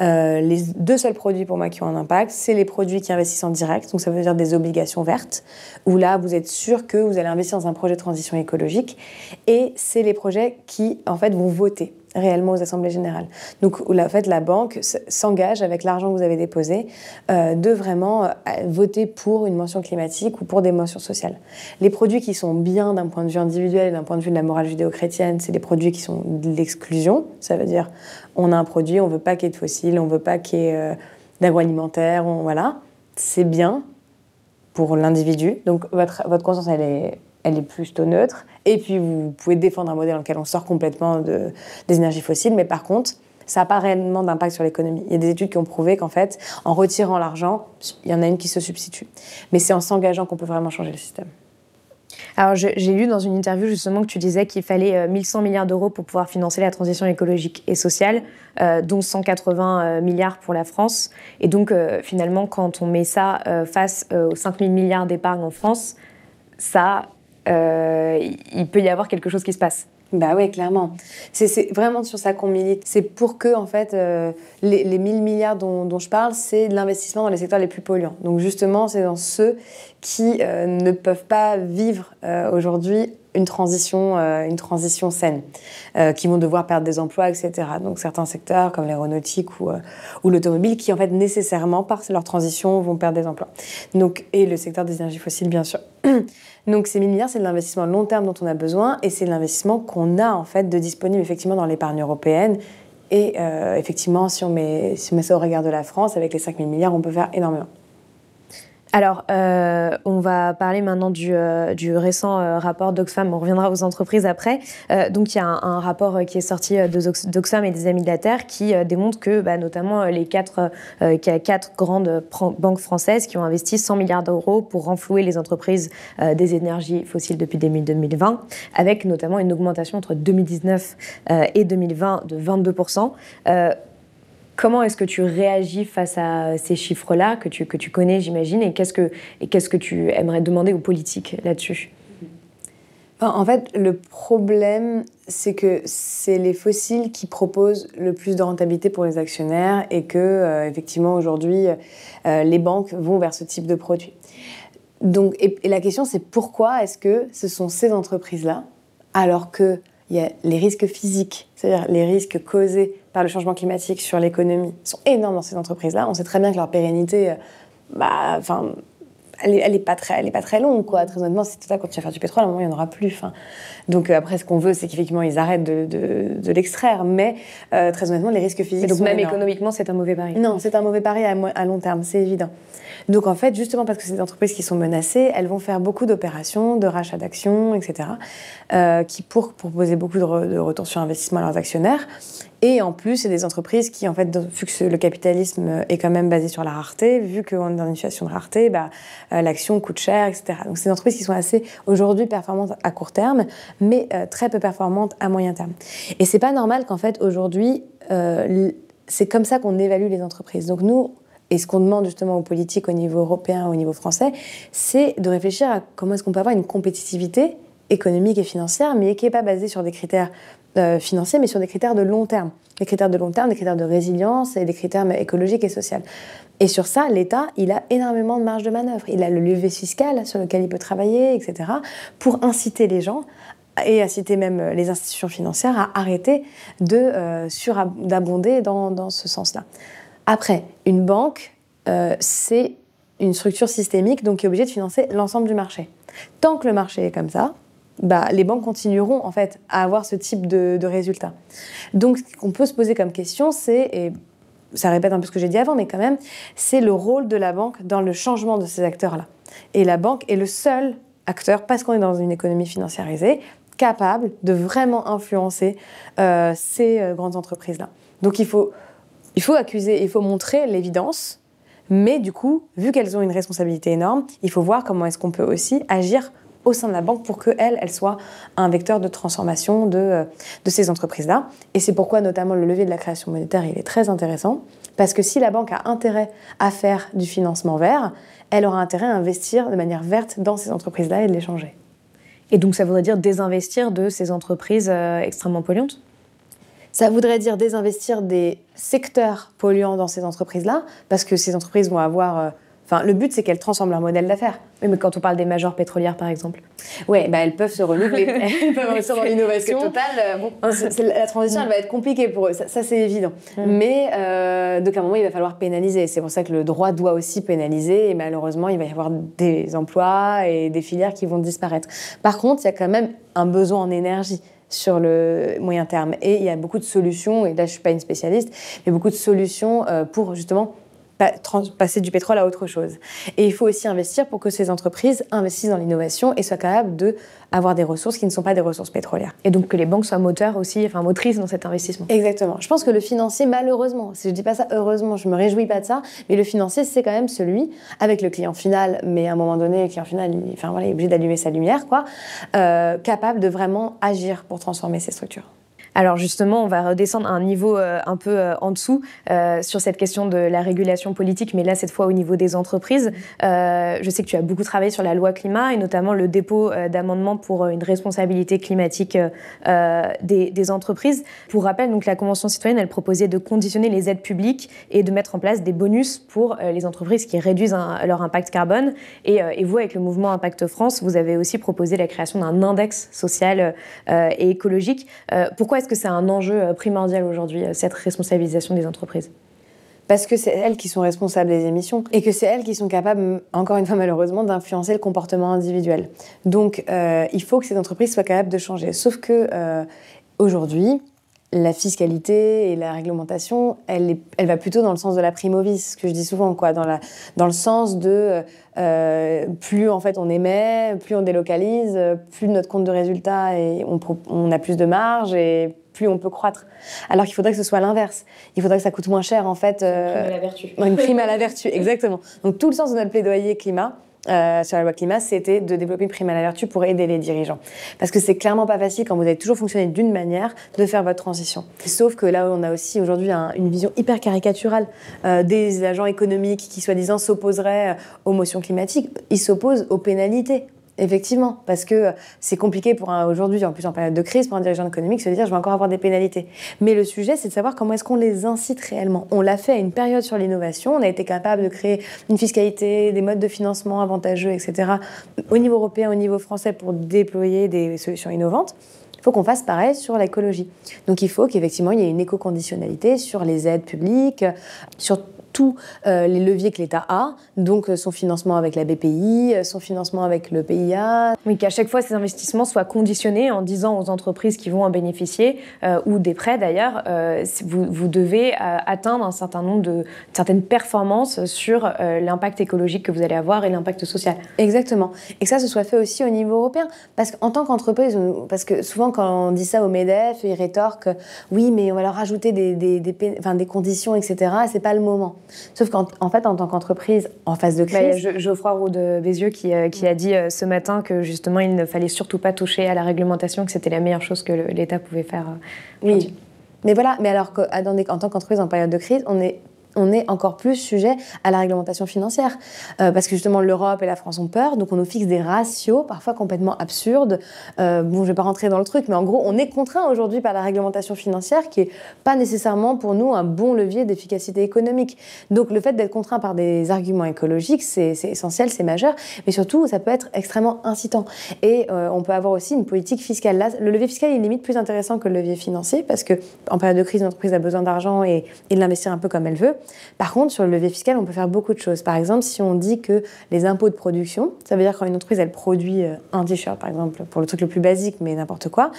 euh, les deux seuls produits pour moi qui ont un impact, c'est les produits qui investissent en direct, donc ça veut dire des obligations vertes, où là vous êtes sûr que vous allez investir dans un projet de transition écologique, et c'est les projets qui en fait vont voter réellement aux assemblées générales. Donc, en fait, la banque s'engage avec l'argent que vous avez déposé euh, de vraiment euh, voter pour une mention climatique ou pour des mentions sociales. Les produits qui sont bien d'un point de vue individuel et d'un point de vue de la morale judéo-chrétienne, c'est des produits qui sont de l'exclusion. Ça veut dire, on a un produit, on veut pas qu'il y ait de fossiles, on veut pas qu'il y ait euh, d'agroalimentaire, voilà. C'est bien pour l'individu. Donc, votre, votre conscience, elle est elle est plutôt neutre. Et puis, vous pouvez défendre un modèle dans lequel on sort complètement de, des énergies fossiles, mais par contre, ça n'a pas réellement d'impact sur l'économie. Il y a des études qui ont prouvé qu'en fait, en retirant l'argent, il y en a une qui se substitue. Mais c'est en s'engageant qu'on peut vraiment changer le système. Alors, j'ai lu dans une interview justement que tu disais qu'il fallait 1100 euh, milliards d'euros pour pouvoir financer la transition écologique et sociale, euh, dont 180 euh, milliards pour la France. Et donc, finalement, quand on met ça face aux 5000 milliards d'épargne en France, ça euh, il peut y avoir quelque chose qui se passe. Bah oui, clairement. C'est vraiment sur ça qu'on milite. C'est pour que, en fait, euh, les, les, 1000 milliards dont, je parle, c'est de l'investissement dans les secteurs les plus polluants. Donc justement, c'est dans ceux qui euh, ne peuvent pas vivre aujourd'hui une transition, une transition saine, qui vont devoir perdre des emplois, etc. Donc certains secteurs comme l'aéronautique ou, ou l'automobile, qui en fait nécessairement par leur transition vont perdre des emplois. Donc et le secteur des énergies fossiles, bien sûr. Donc ces 1000 milliards, c'est de l'investissement long terme dont on a besoin et c'est l'investissement qu'on a en fait de disponible effectivement dans l'épargne européenne. Et euh, effectivement, si on, met, si on met ça au regard de la France, avec les 5000 milliards, on peut faire énormément. Alors, euh, on va parler maintenant du, euh, récent euh, rapport d'Oxfam. On reviendra aux entreprises après. donc, il y a un, rapport qui est sorti d'Oxfam et des Amis de la Terre qui démontre que, bah, notamment, les quatre, quatre grandes banques françaises qui ont investi 100 milliards d'euros pour renflouer les entreprises des énergies fossiles depuis 2020, avec notamment une augmentation entre 2019 et 2020 de 22 Comment est-ce que tu réagis face à ces chiffres-là que tu, que tu connais, j'imagine, et qu'est-ce que, qu'est-ce que tu aimerais demander aux politiques là-dessus? En fait, le problème, c'est que c'est les fossiles qui proposent le plus de rentabilité pour les actionnaires et que, euh, effectivement, aujourd'hui, euh, les banques vont vers ce type de produit. Donc, et, et la question, c'est pourquoi est-ce que ce sont ces entreprises-là, alors qu'il y a les risques physiques, c'est-à-dire les risques causés le changement climatique sur l'économie sont énormes dans ces entreprises-là. On sait très bien que leur pérennité, euh, bah, elle n'est est pas très, elle est pas très longue, quoi. Très honnêtement, c'est ça quand tu vas faire du pétrole, à un moment il n'y en aura plus. Enfin, donc euh, après, ce qu'on veut, c'est qu'effectivement ils arrêtent de, de, l'extraire, mais euh, très honnêtement, les risques physiques. donc même économiquement, c'est un mauvais pari. Non, c'est un mauvais pari à, à long terme, c'est évident. Donc en fait, justement parce que c'est des entreprises qui sont menacées, elles vont faire beaucoup d'opérations, de rachats d'actions, etc., qui pour proposer beaucoup de, de retours sur investissement à leurs actionnaires. Et en plus, c'est des entreprises qui, en fait, vu que le capitalisme est quand même basé sur la rareté, vu qu'on est dans une situation de rareté, bah, euh, l'action coûte cher, etc. Donc, c'est des entreprises qui sont assez, aujourd'hui, performantes à court terme, mais euh, très peu performantes à moyen terme. Et c'est pas normal qu'en fait, aujourd'hui, euh, c'est comme ça qu'on évalue les entreprises. Donc, nous, et ce qu'on demande justement aux politiques au niveau européen, au niveau français, c'est de réfléchir à comment est-ce qu'on peut avoir une compétitivité économique et financière, mais qui n'est pas basée sur des critères euh, financiers, mais sur des critères de long terme. Des critères de long terme, des critères de résilience et des critères écologiques et sociaux. Et sur ça, l'État, il a énormément de marge de manœuvre. Il a le levier fiscal sur lequel il peut travailler, etc., pour inciter les gens et inciter même les institutions financières à arrêter de euh, d'abonder dans, dans, ce sens-là. Après, une banque, euh, c'est une structure systémique, donc qui est obligée de financer l'ensemble du marché. Tant que le marché est comme ça, bah, les banques continueront en fait à avoir ce type de, résultats. Donc, ce qu'on peut se poser comme question, c'est, et ça répète un peu ce que j'ai dit avant, mais quand même, c'est le rôle de la banque dans le changement de ces acteurs-là. Et la banque est le seul acteur, parce qu'on est dans une économie financiarisée, capable de vraiment influencer euh, ces euh, grandes entreprises-là. Donc, il faut, il faut accuser, il faut montrer l'évidence, mais du coup, vu qu'elles ont une responsabilité énorme, il faut voir comment est-ce qu'on peut aussi agir au sein de la banque pour qu'elle, elle soit un vecteur de transformation de, euh, de ces entreprises-là. Et c'est pourquoi notamment le levier de la création monétaire, il est très intéressant, parce que si la banque a intérêt à faire du financement vert, elle aura intérêt à investir de manière verte dans ces entreprises-là et de les changer. Et donc ça voudrait dire désinvestir de ces entreprises euh, extrêmement polluantes? Ça voudrait dire désinvestir des secteurs polluants dans ces entreprises-là, parce que ces entreprises vont avoir euh, Enfin, le but, c'est qu'elles transforment leur modèle d'affaires. Mais quand on parle des majors pétrolières, par exemple. Oui, bah, elles peuvent se renouveler. elles peuvent investir dans l'innovation. Total, euh, bon, la transition, elle va être compliquée pour eux. Ça, c'est évident. Mm. Mais euh, donc, à un moment, il va falloir pénaliser. C'est pour ça que le droit doit aussi pénaliser. Et malheureusement, il va y avoir des emplois et des filières qui vont disparaître. Par contre, il y a quand même un besoin en énergie sur le moyen terme. Et il y a beaucoup de solutions, et là je ne suis pas une spécialiste, mais beaucoup de solutions euh, pour justement passer du pétrole à autre chose. Et il faut aussi investir pour que ces entreprises investissent dans l'innovation et soient capables de avoir des ressources qui ne sont pas des ressources pétrolières. Et donc que les banques soient moteurs aussi, enfin motrices dans cet investissement. Exactement. Je pense que le financier, malheureusement, si je dis pas ça heureusement, je me réjouis pas de ça, mais le financier, c'est quand même celui avec le client final, mais à un moment donné, le client final, il, enfin, voilà, il est obligé d'allumer sa lumière, quoi, euh, capable de vraiment agir pour transformer ces structures. Alors justement, on va redescendre à un niveau euh, un peu euh, en dessous euh, sur cette question de la régulation politique, mais là cette fois au niveau des entreprises. je sais que tu as beaucoup travaillé sur la loi climat et notamment le dépôt d'amendements pour une responsabilité climatique des, entreprises. Pour rappel, donc la Convention citoyenne, elle proposait de conditionner les aides publiques et de mettre en place des bonus pour les entreprises qui réduisent leur impact carbone. Et, et, vous, avec le mouvement Impact France, vous avez aussi proposé la création d'un index social et écologique. pourquoi est-ce que c'est un enjeu euh, primordial aujourd'hui, euh, cette responsabilisation des entreprises parce que c'est elles qui sont responsables des émissions et que c'est elles qui sont capables, encore une fois malheureusement, d'influencer le comportement individuel. Donc euh, il faut que ces entreprises soient capables de changer. Sauf que aujourd'hui, la fiscalité et la réglementation, elle, elle va plutôt dans le sens de la primovis, ce que je dis souvent, quoi, dans, la, dans le sens de plus en fait on émet, plus on délocalise, plus notre compte de résultat et on, on a plus de marge et plus on peut croître. Alors qu'il faudrait que ce soit l'inverse. Il faudrait que ça coûte moins cher, en fait. Une prime à la vertu. Une prime à la vertu, exactement. Donc tout le sens de notre plaidoyer climat, euh, sur la loi climat, c'était de développer une prime à la vertu pour aider les dirigeants. Parce que c'est clairement pas facile quand vous avez toujours fonctionné d'une manière de faire votre transition. Sauf que là, on a aussi aujourd'hui une vision hyper caricaturale euh, des agents économiques qui, soi-disant, s'opposeraient aux motions climatiques. Ils s'opposent aux pénalités, Effectivement, parce que c'est compliqué pour un aujourd'hui, en plus en période de crise, pour un dirigeant économique, se dire je vais encore avoir des pénalités. Mais le sujet, c'est de savoir comment est-ce qu'on les incite réellement. On l'a fait à une période sur l'innovation, on a été capable de créer une fiscalité, des modes de financement avantageux, etc. Au niveau européen, au niveau français, pour déployer des solutions innovantes. Il faut qu'on fasse pareil sur l'écologie. Donc il faut qu'effectivement il y ait une éco-conditionnalité sur les aides publiques, sur tous les leviers que l'État a, donc son financement avec la BPI, son financement avec le PIA. Oui, qu'à chaque fois ces investissements soient conditionnés en disant aux entreprises qui vont en bénéficier, ou des prêts d'ailleurs, vous, vous, devez atteindre un certain nombre de certaines performances sur l'impact écologique que vous allez avoir et l'impact social. Exactement. Et que ça, ce soit fait aussi au niveau européen. Parce qu'en tant qu'entreprise, parce que souvent quand on dit ça au MEDEF, ils rétorquent oui, mais on va leur rajouter des, des, des, enfin, des conditions, etc. C'est pas le moment. Sauf qu'en en fait, en tant qu'entreprise, en phase de bah, crise. Bah, Geoffroy Roux de Bézieux qui, euh, qui a dit euh, ce matin que justement, il ne fallait surtout pas toucher à la réglementation, que c'était la meilleure chose que l'État pouvait faire. Euh, oui. Mais voilà, mais alors qu'en tant qu'entreprise en période de crise, on est on est encore plus sujet à la réglementation financière. Euh, parce que justement, l'Europe et la France ont peur, donc on nous fixe des ratios parfois complètement absurdes. Euh, bon, je ne vais pas rentrer dans le truc, mais en gros, on est contraint aujourd'hui par la réglementation financière qui n'est pas nécessairement pour nous un bon levier d'efficacité économique. Donc le fait d'être contraint par des arguments écologiques, c'est essentiel, c'est majeur, mais surtout, ça peut être extrêmement incitant. Et euh, on peut avoir aussi une politique fiscale. Le levier fiscal est limite plus intéressant que le levier financier, parce que en période de crise, l'entreprise a besoin d'argent et de l'investir un peu comme elle veut. Par contre, sur le levier fiscal, on peut faire beaucoup de choses. Par exemple, si on dit que les impôts de production, ça veut dire quand une entreprise elle produit euh, un t-shirt, par exemple, pour le truc le plus basique, mais n'importe quoi,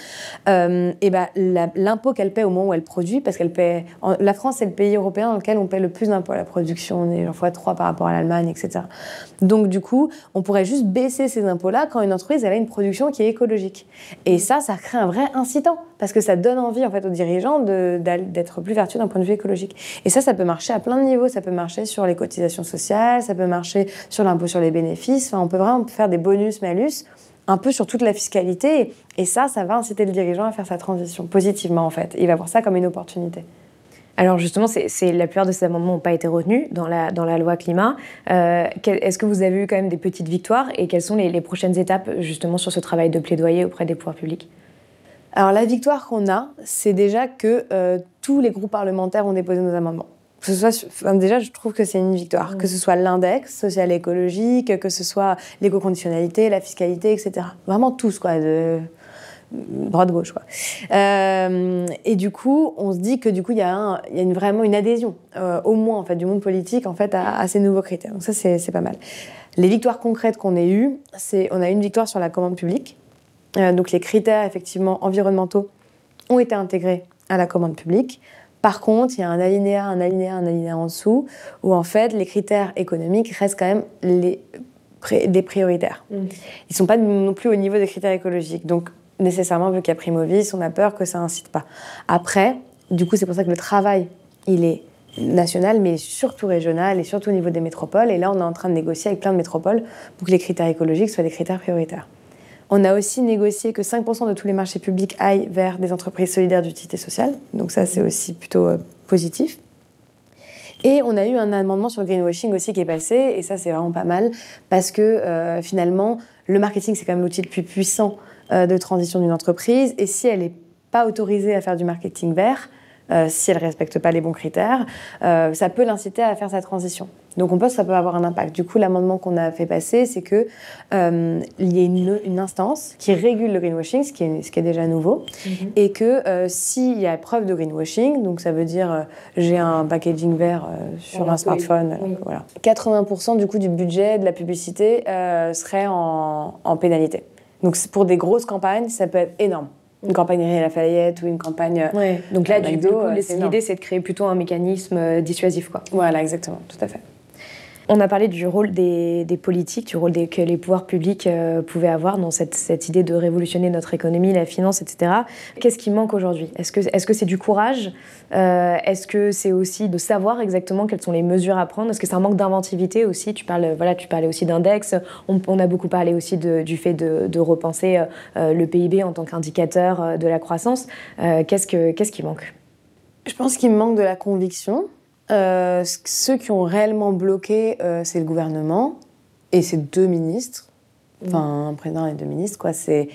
euh, et ben l'impôt qu'elle paie au moment où elle produit, parce qu'elle paie. la France, c'est le pays européen dans lequel on paie le plus d'impôts à la production. On est genre fois 3 par rapport à l'Allemagne, etc. Donc, du coup, on pourrait juste baisser ces impôts-là quand une entreprise elle a une production qui est écologique. Et ça, ça crée un vrai incitant parce que ça donne envie en fait aux dirigeants d'être plus vertueux d'un point de vue écologique. Et ça, ça peut marcher à plein de niveaux. Ça peut marcher sur les cotisations sociales, ça peut marcher sur l'impôt sur les bénéfices. Enfin, on peut vraiment faire des bonus-malus un peu sur toute la fiscalité. Et ça, ça va inciter le dirigeant à faire sa transition positivement en fait. Il va voir ça comme une opportunité. Alors justement, c'est, la plupart de ces amendements n'ont pas été retenus dans la, dans la loi climat. Euh, est-ce que vous avez eu quand même des petites victoires? Et quelles sont les, les prochaines étapes justement sur ce travail de plaidoyer auprès des pouvoirs publics? Alors la victoire qu'on a, c'est déjà que euh, tous les groupes parlementaires ont déposé nos amendements. Ce soit, déjà, je trouve que c'est une victoire. Que ce soit l'index social écologique, que ce soit l'éco-conditionnalité, la fiscalité, etc. Vraiment tous, quoi, de droite-gauche, quoi. Euh, et du coup, on se dit que du coup, il y a, y a une, vraiment une adhésion, euh, au moins, en fait, du monde politique, en fait, à, à ces nouveaux critères. Donc ça, c'est pas mal. Les victoires concrètes qu'on ait eues, c'est on a une victoire sur la commande publique, euh, donc les critères effectivement environnementaux ont été intégrés à la commande publique. Par contre, il y a un alinéa, un alinéa, un alinéa en dessous, où en fait les critères économiques restent quand même les, des prioritaires. Mm. Ils ne sont pas non plus au niveau des critères écologiques. Donc nécessairement, vu qu'il y a Primovis, on a peur que ça incite pas. Après, du coup, c'est pour ça que le travail, il est national, mais surtout régional et surtout au niveau des métropoles. Et là, on est en train de négocier avec plein de métropoles pour que les critères écologiques soient des critères prioritaires. On a aussi négocié que 5% de tous les marchés publics aillent vers des entreprises solidaires d'utilité sociale. Donc ça, c'est aussi plutôt euh, positif. Et on a eu un amendement sur le greenwashing aussi qui est passé, et ça c'est vraiment pas mal, parce que euh, finalement, le marketing c'est quand même l'outil le plus puissant euh, de transition d'une entreprise, et si elle n'est pas autorisée à faire du marketing vert, si elle ne respecte pas les bons critères, ça peut l'inciter à faire sa transition. Donc on pense que ça peut avoir un impact. Du coup, l'amendement qu'on a fait passer, c'est qu'il euh, y ait une, instance qui régule le greenwashing, ce qui est, ce qui est déjà nouveau, mhm. et que s'il y a preuve de greenwashing, donc ça veut dire j'ai un packaging vert sur un smartphone, voilà, 80% du coup du budget de la publicité serait en, en pénalité. Donc pour des grosses campagnes, ça peut être énorme une campagne Réa Lafayette ou une campagne. Euh, ouais. Donc là, du coup, l'idée, c'est de créer plutôt un mécanisme euh, dissuasif. Quoi. Voilà, exactement, tout à fait. On a parlé du rôle des, politiques, du rôle que les pouvoirs publics euh, pouvaient avoir dans cette, idée de révolutionner notre économie, la finance, etc. Qu'est-ce qui manque aujourd'hui? Est-ce que c'est -ce c'est du courage? Euh, Est-ce que c'est aussi de savoir exactement quelles sont les mesures à prendre? Est-ce que c'est un manque d'inventivité aussi? Tu, parles, parlais aussi d'index. On, a beaucoup parlé aussi du fait de, repenser euh, le PIB en tant qu'indicateur de la croissance. Qu'est-ce Qu'est-ce qui manque? Je pense qu'il manque de la conviction. Euh, ceux qui ont réellement bloqué, euh, c'est le gouvernement et c'est deux ministres. Enfin, un président et deux ministres, quoi. C'est.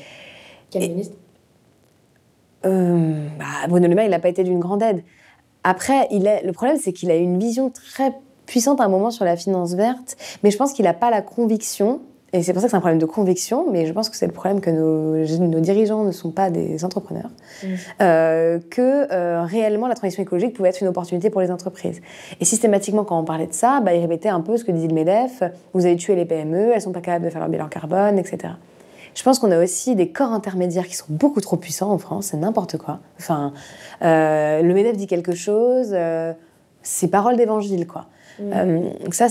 Quel ministre? Euh, bah, Bruno Le Maire, il n'a pas été d'une grande aide. Après, il est... le problème, c'est qu'il a une vision très puissante à un moment sur la finance verte, mais je pense qu'il n'a pas la conviction Et c'est pour ça que c'est un problème de conviction, mais je pense que c'est le problème que nos, nos, dirigeants ne sont pas des entrepreneurs, mmh. euh, que euh, réellement la transition écologique pouvait être une opportunité pour les entreprises. Et systématiquement, quand on parlait de ça, bah, ils répétaient un peu ce que disait le MEDEF, vous avez tué les PME, elles sont pas capables de faire leur bilan carbone, etc. Je pense qu'on a aussi des corps intermédiaires qui sont beaucoup trop puissants en France, c'est n'importe quoi. Enfin, euh, le MEDEF dit quelque chose, c'est parole d'évangile, quoi. Mm. Euh, ça.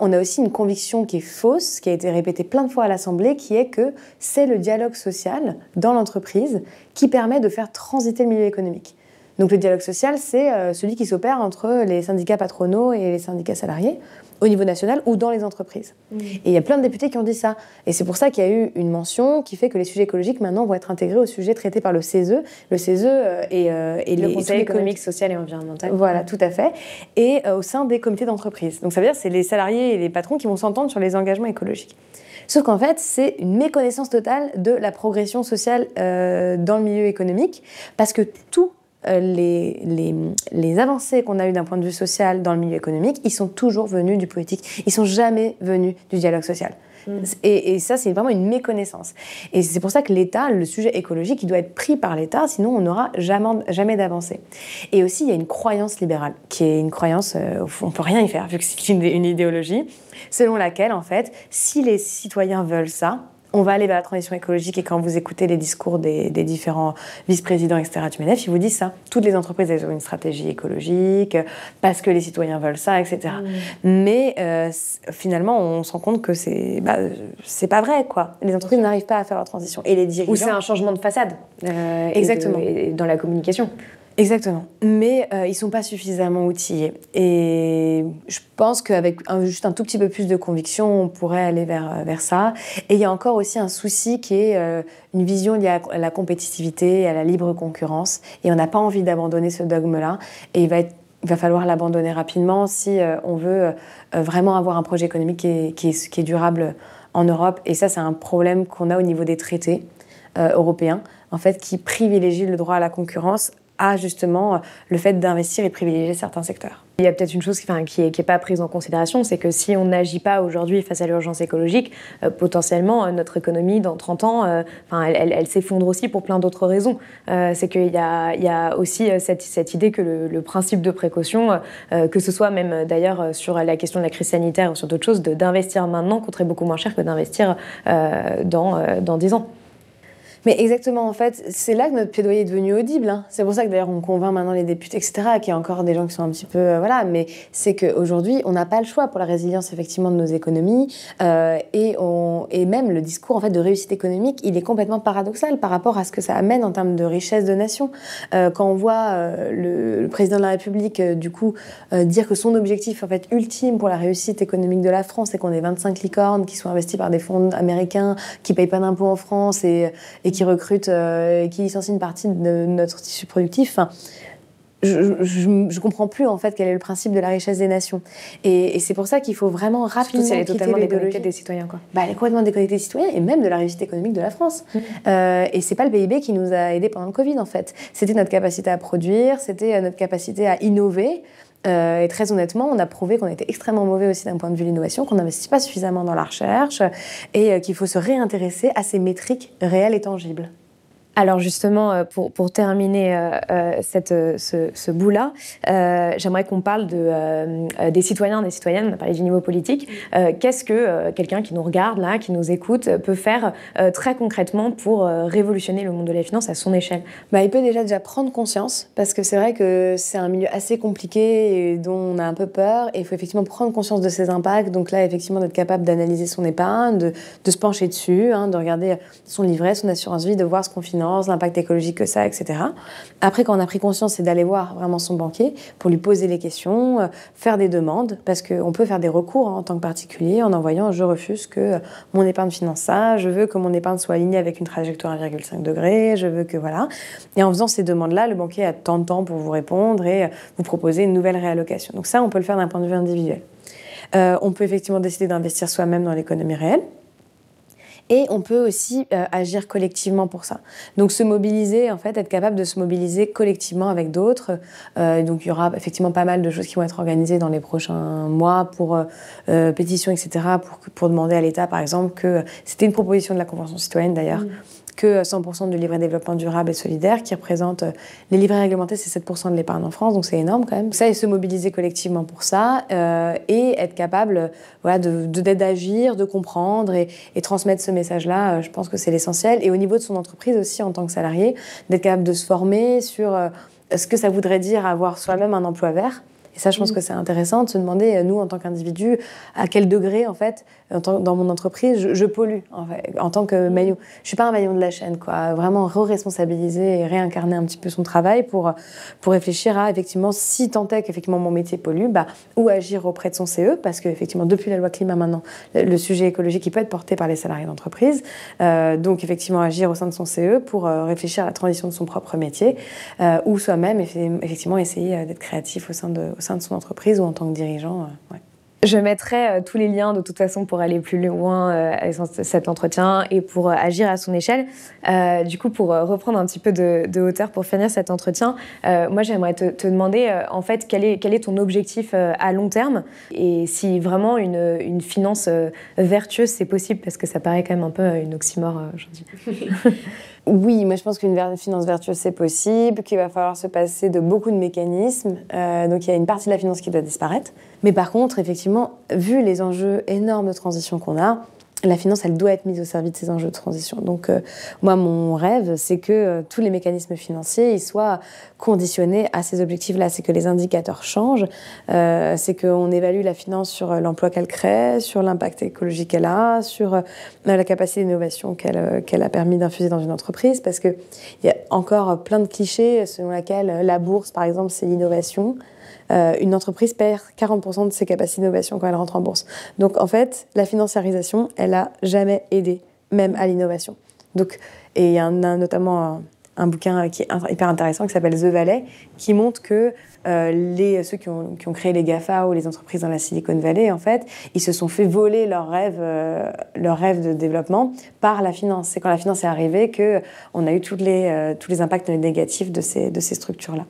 On a aussi une conviction qui est fausse, qui a été répétée plein de fois à l'Assemblée, qui est que c'est le dialogue social dans l'entreprise qui permet de faire transiter le milieu économique. Donc le dialogue social, c'est celui qui s'opère entre les syndicats patronaux et les syndicats salariés au niveau national ou dans les entreprises. Mm. Et il y a plein de députés qui ont dit ça. Et c'est pour ça qu'il y a eu une mention qui fait que les sujets écologiques maintenant vont être intégrés aux sujets traités par le CESE. Le CESE euh, et, euh, et le Conseil économique, social et environnemental. Voilà, tout à fait. Et euh, au sein des comités d'entreprise. Donc ça veut dire que c'est les salariés et les patrons qui vont s'entendre sur les engagements écologiques. Sauf qu'en fait, c'est une méconnaissance totale de la progression sociale dans le milieu économique, parce que tout les, les, les, avancées qu'on a eues d'un point de vue social dans le milieu économique, ils sont toujours venus du politique. Ils sont jamais venus du dialogue social. Mm. Et, et, ça, c'est vraiment une méconnaissance. Et c'est pour ça que l'État, le sujet écologique, il doit être pris par l'État, sinon on n'aura jamais, jamais d'avancée. Et aussi, il y a une croyance libérale, qui est une croyance, euh, on peut rien y faire, vu que c'est une, une idéologie, selon laquelle, en fait, si les citoyens veulent ça, on va aller vers la transition écologique et quand vous écoutez les discours des, différents vice-présidents, etc., du MEDEF, ils vous disent ça. Toutes les entreprises, elles ont une stratégie écologique parce que les citoyens veulent ça, etc. Mmh. Mais euh, finalement, on se rend compte que c'est bah, pas vrai, quoi. Les entreprises n'arrivent pas à faire leur transition. Et les dirigeants... Ou c'est un changement de façade. Euh, Exactement. dans la communication. Exactement. Mais euh, ils sont pas suffisamment outillés. Et je pense qu'avec juste un tout petit peu plus de conviction, on pourrait aller vers, euh, vers ça. Et il y a encore aussi un souci qui est euh, une vision liée à la compétitivité, à la libre concurrence. Et on n'a pas envie d'abandonner ce dogme-là. Et il va, il va falloir l'abandonner rapidement si on veut vraiment avoir un projet économique qui est, qui est, qui est durable en Europe. Et ça, c'est un problème qu'on a au niveau des traités européens, en fait, qui privilégient le droit à la concurrence à justement euh, le fait d'investir et privilégier certains secteurs. Il y a peut-être une chose qui n'est est pas prise en considération, c'est que si on n'agit pas aujourd'hui face à l'urgence écologique, euh, potentiellement euh, notre économie dans 30 ans, enfin, elle, s'effondre aussi pour plein d'autres raisons. c'est qu'il y a, il y a aussi cette, idée que le, le principe de précaution, que ce soit même d'ailleurs sur la question de la crise sanitaire ou sur d'autres choses, d'investir maintenant coûterait beaucoup moins cher que d'investir dans, dans 10 ans. Mais exactement, en fait, c'est là que notre plaidoyer est devenu audible. Hein. C'est pour ça que d'ailleurs on convainc maintenant les députés, etc., qu'il y a encore des gens qui sont un petit peu... Euh, voilà, mais c'est qu'aujourd'hui, on n'a pas le choix pour la résilience, effectivement, de nos économies. Euh, et, on, et même le discours, en fait, de réussite économique, il est complètement paradoxal par rapport à ce que ça amène en termes de richesse de nation. Euh, quand on voit le, président de la République, du coup, dire que son objectif, en fait, ultime pour la réussite économique de la France, c'est qu'on ait 25 licornes qui sont investis par des fonds américains, qui payent pas d'impôts en France et, et qui recrutent, euh, qui licencient une partie de notre tissu productif. Enfin, je, ne comprends plus en fait quel est le principe de la richesse des nations. Et, c'est pour ça qu'il faut vraiment rapidement Surtout si elle est totalement déconnectée des citoyens. Quoi. Bah, elle est complètement déconnectée des citoyens et même de la réussite économique de la France. Mmh. Euh, et c'est pas le PIB qui nous a aidés pendant le Covid en fait. C'était notre capacité à produire, c'était euh, notre capacité à innover. Euh, et très honnêtement, on a prouvé qu'on était extrêmement mauvais aussi d'un point de vue de l'innovation, qu'on n'investit pas suffisamment dans la recherche et euh, qu'il faut se réintéresser à ces métriques réelles et tangibles. Alors justement, euh, pour, pour terminer euh, euh, cette, ce, ce bout-là, euh, j'aimerais qu'on parle de, euh, des citoyens, des citoyennes, on a parlé du niveau politique. Qu'est-ce que quelqu'un qui nous regarde là, qui nous écoute, peut faire très concrètement pour révolutionner le monde de la finance à son échelle? Bah, Il peut déjà déjà prendre conscience, parce que c'est vrai que c'est un milieu assez compliqué et dont on a un peu peur, et il faut effectivement prendre conscience de ses impacts. Donc là, effectivement, d'être capable d'analyser son épargne, de, de se pencher dessus, hein, de regarder son livret, son assurance vie, de voir ce qu'on finance l'impact écologique que ça, etc. Après, quand on a pris conscience, c'est d'aller voir vraiment son banquier pour lui poser les questions, euh, faire des demandes, parce qu'on peut faire des recours hein, en tant que particulier en envoyant je refuse que mon épargne finance ça, je veux que mon épargne soit alignée avec une trajectoire 1,5 degré, je veux que voilà. Et en faisant ces demandes-là, le banquier a tant de temps pour vous répondre et euh, vous proposer une nouvelle réallocation. Donc ça, on peut le faire d'un point de vue individuel. Euh, on peut effectivement décider d'investir soi-même dans l'économie réelle. Et on peut aussi euh, agir collectivement pour ça. Donc se mobiliser, en fait, être capable de se mobiliser collectivement avec d'autres. Euh, donc il y aura effectivement pas mal de choses qui vont être organisées dans les prochains mois pour euh, pétitions, etc., pour, demander à l'État, par exemple, que c'était une proposition de la Convention citoyenne d'ailleurs. Mmh que 100% du livret développement durable et solidaire, qui représente euh, les livrets réglementés, c'est 7% de l'épargne en France, donc c'est énorme quand même. Ça, et se mobiliser collectivement pour ça, euh, et être capable voilà, de, d'agir, de comprendre et, et transmettre ce message-là, euh, je pense que c'est l'essentiel. Et au niveau de son entreprise aussi, en tant que salarié, d'être capable de se former sur ce que ça voudrait dire avoir soi-même un emploi vert. Et ça, je pense mm. que c'est intéressant de se demander, nous, en tant qu'individu, à quel degré, en fait, dans mon entreprise, je, pollue en, fait, en, tant que maillon. Je suis pas un maillon de la chaîne, quoi. Vraiment re-responsabiliser et réincarner un petit peu son travail pour, pour réfléchir à, effectivement, si tant est qu'effectivement mon métier pollue, bah, ou agir auprès de son CE, parce que, effectivement, depuis la loi climat maintenant, le, sujet écologique, il peut être porté par les salariés d'entreprise. Euh, donc, effectivement, agir au sein de son CE pour euh, réfléchir à la transition de son propre métier, euh, ou soi-même, effectivement, essayer d'être créatif au sein, de, son entreprise ou en tant que dirigeant. Je mettrai euh, tous les liens de toute façon pour aller plus loin euh, avec cet entretien et pour euh, agir à son échelle. du coup, pour reprendre un petit peu de, hauteur pour finir cet entretien, moi j'aimerais te, demander en fait quel est, ton objectif à long terme et si vraiment une, une finance vertueuse c'est possible parce que ça paraît quand même un peu une oxymore aujourd'hui. Oui, moi je pense qu'une finance vertueuse c'est possible, qu'il va falloir se passer de beaucoup de mécanismes. donc il y a une partie de la finance qui doit disparaître. Mais par contre, effectivement, vu les enjeux énormes de transition qu'on a, la finance, elle doit être mise au service de ces enjeux de transition. Donc, euh, moi, mon rêve, c'est que euh, tous les mécanismes financiers soient conditionnés à ces objectifs-là. C'est que les indicateurs changent, euh, c'est qu'on évalue la finance sur l'emploi qu'elle crée, sur l'impact écologique qu'elle a, sur la capacité d'innovation qu'elle a permis d'infuser dans une entreprise. Parce qu'il y a encore plein de clichés selon lesquels la bourse, par exemple, c'est l'innovation. Euh, une entreprise perd 40% de ses capacités d'innovation quand elle rentre en bourse. Donc en fait, la financiarisation, elle a jamais aidé, même à l'innovation. Donc, et il y a notamment un bouquin qui est hyper intéressant qui s'appelle The Valley, qui montre que euh, les, ceux qui ont, qui ont, créé les GAFA ou les entreprises dans la Silicon Valley, en fait, ils se sont fait voler leur rêve, euh, leur rêve de développement par la finance. C'est quand la finance est arrivée qu'on a eu tous les, euh, tous les impacts négatifs de ces, de ces structures-là.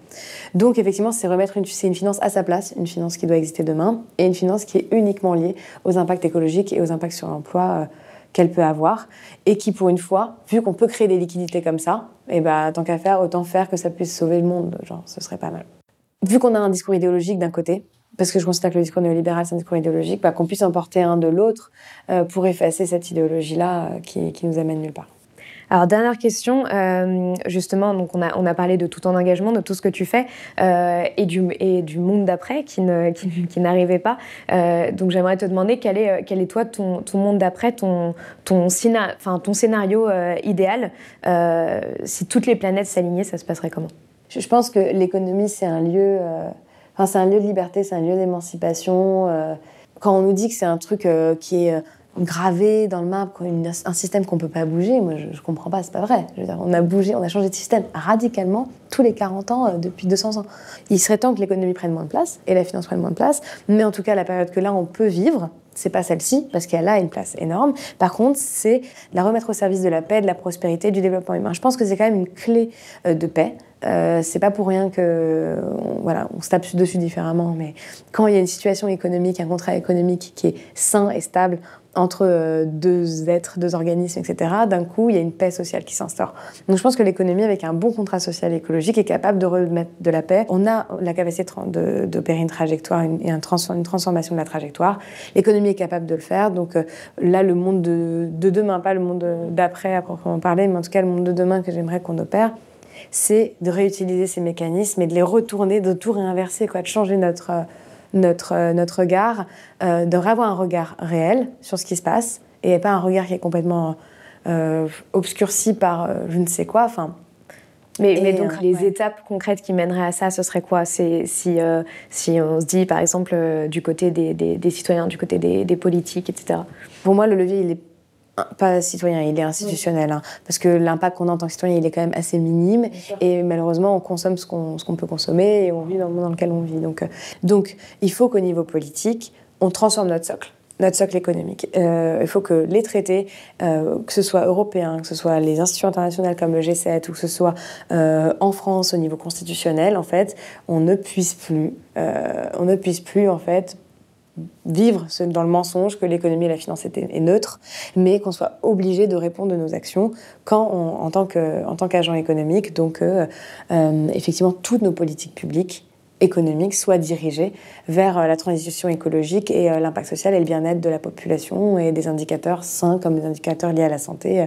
Donc, effectivement, c'est remettre une, une finance à sa place, une finance qui doit exister demain, et une finance qui est uniquement liée aux impacts écologiques et aux impacts sur l'emploi qu'elle peut avoir et qui, pour une fois, vu qu'on peut créer des liquidités comme ça, et eh ben, tant qu'à faire, autant faire que ça puisse sauver le monde. Genre, ce serait pas mal. Vu qu'on a un discours idéologique d'un côté, parce que je considère que le discours néolibéral, c'est un discours idéologique, bah, qu'on puisse en porter un de l'autre euh, pour effacer cette idéologie-là euh, qui, qui nous amène nulle part. Alors dernière question, euh, justement, donc on a, on a parlé de tout ton engagement, de tout ce que tu fais euh, et, du, et du monde d'après qui, ne, qui, n'arrivait pas. Euh, donc j'aimerais te demander quel est, quel est toi ton, ton monde d'après, ton, ton, enfin, ton scénario idéal. si toutes les planètes s'alignaient, ça se passerait comment? Je pense que l'économie, c'est un lieu... Enfin, c'est un lieu de liberté, c'est un lieu d'émancipation. quand on nous dit que c'est un truc qui est gravé dans le marbre, un système qu'on peut pas bouger, moi je, je comprends pas, c'est pas vrai. on a bougé, on a changé de système radicalement tous les 40 ans euh, depuis 200 ans. Il serait temps que l'économie prenne moins de place et la finance prenne moins de place, mais en tout cas la période que là on peut vivre, c'est pas celle-ci parce qu'elle a une place énorme. Par contre, c'est la remettre au service de la paix, de la prospérité, du développement humain. Je pense que c'est quand même une clé euh, de paix. Euh, c'est pas pour rien que voilà, on se tape dessus différemment, mais quand il y a une situation économique, un contrat économique qui est sain et stable, entre euh, deux êtres, deux organismes, etc., d'un coup, il y a une paix sociale qui s'instaure. Donc je pense que l'économie, avec un bon contrat social et écologique, est capable de remettre de la paix. On a la capacité d'opérer une trajectoire et une, transformation de la trajectoire. L'économie est capable de le faire. Donc euh, là, le monde de, demain, pas le monde d'après à proprement parler, mais en tout cas le monde de demain que j'aimerais qu'on opère, c'est de réutiliser ces mécanismes et de les retourner, de tout réinverser, quoi, de changer notre notre, euh, notre regard, euh, de avoir un regard réel sur ce qui se passe et pas un regard qui est complètement euh, obscurci par je ne sais quoi. Enfin, mais, mais, donc, les étapes concrètes qui mèneraient à ça, ce serait quoi? C'est si, si on se dit, par exemple, du côté des, des, des citoyens, du côté des, des, politiques, etc. Pour moi, le levier, il est pas citoyen, il est institutionnel. Hein, parce que l'impact qu'on a en tant que citoyen, il est quand même assez minime. Et malheureusement, on consomme ce qu'on qu'on peut consommer et on vit dans le monde dans lequel on vit. Donc, euh, donc il faut qu'au niveau politique, on transforme notre socle. notre socle économique. Euh, il faut que les traités, euh, que ce soit européens, que ce soit les institutions internationales comme le G7 ou que ce soit euh, en France au niveau constitutionnel, en fait, on ne puisse plus, on ne puisse plus en fait vivre dans le mensonge que l'économie et la finance étaient neutres, mais qu'on soit obligé de répondre de nos actions quand en tant qu'agent économique. Donc, effectivement, toutes nos politiques publiques économique soit dirigée vers euh, la transition écologique et euh, l'impact social et le bien-être de la population et des indicateurs sains comme des indicateurs liés à la santé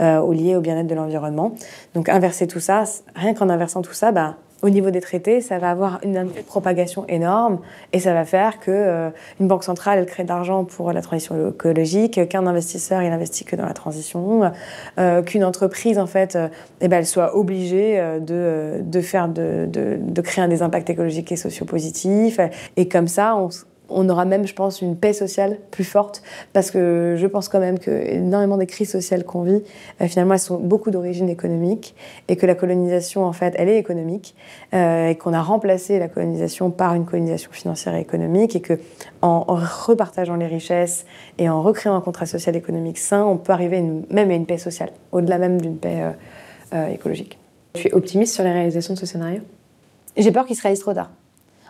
euh, ou liés au bien-être de l'environnement. Donc inverser tout ça, rien qu'en inversant tout ça, bah, au niveau des traités, ça va avoir une propagation énorme et ça va faire que euh, une banque centrale elle crée d'argent pour la transition écologique, qu'un investisseur il investit que dans la transition, euh, qu'une entreprise en fait, euh, eh ben, elle soit obligée de, de faire de, de, de, créer des impacts écologiques et sociaux positifs. Et comme ça on, on aura même, je pense, une paix sociale plus forte, parce que je pense quand même que énormément des crises sociales qu'on vit, euh, finalement, elles sont beaucoup d'origine économique, et que la colonisation, en fait, elle est économique, euh, et qu'on a remplacé la colonisation par une colonisation financière et économique, et que en, repartageant les richesses et en recréant un contrat social économique sain, on peut arriver même à une paix sociale, au-delà même d'une paix euh, écologique. Tu es optimiste sur les réalisations de ce scénario? J'ai peur qu'il se réalise trop tard.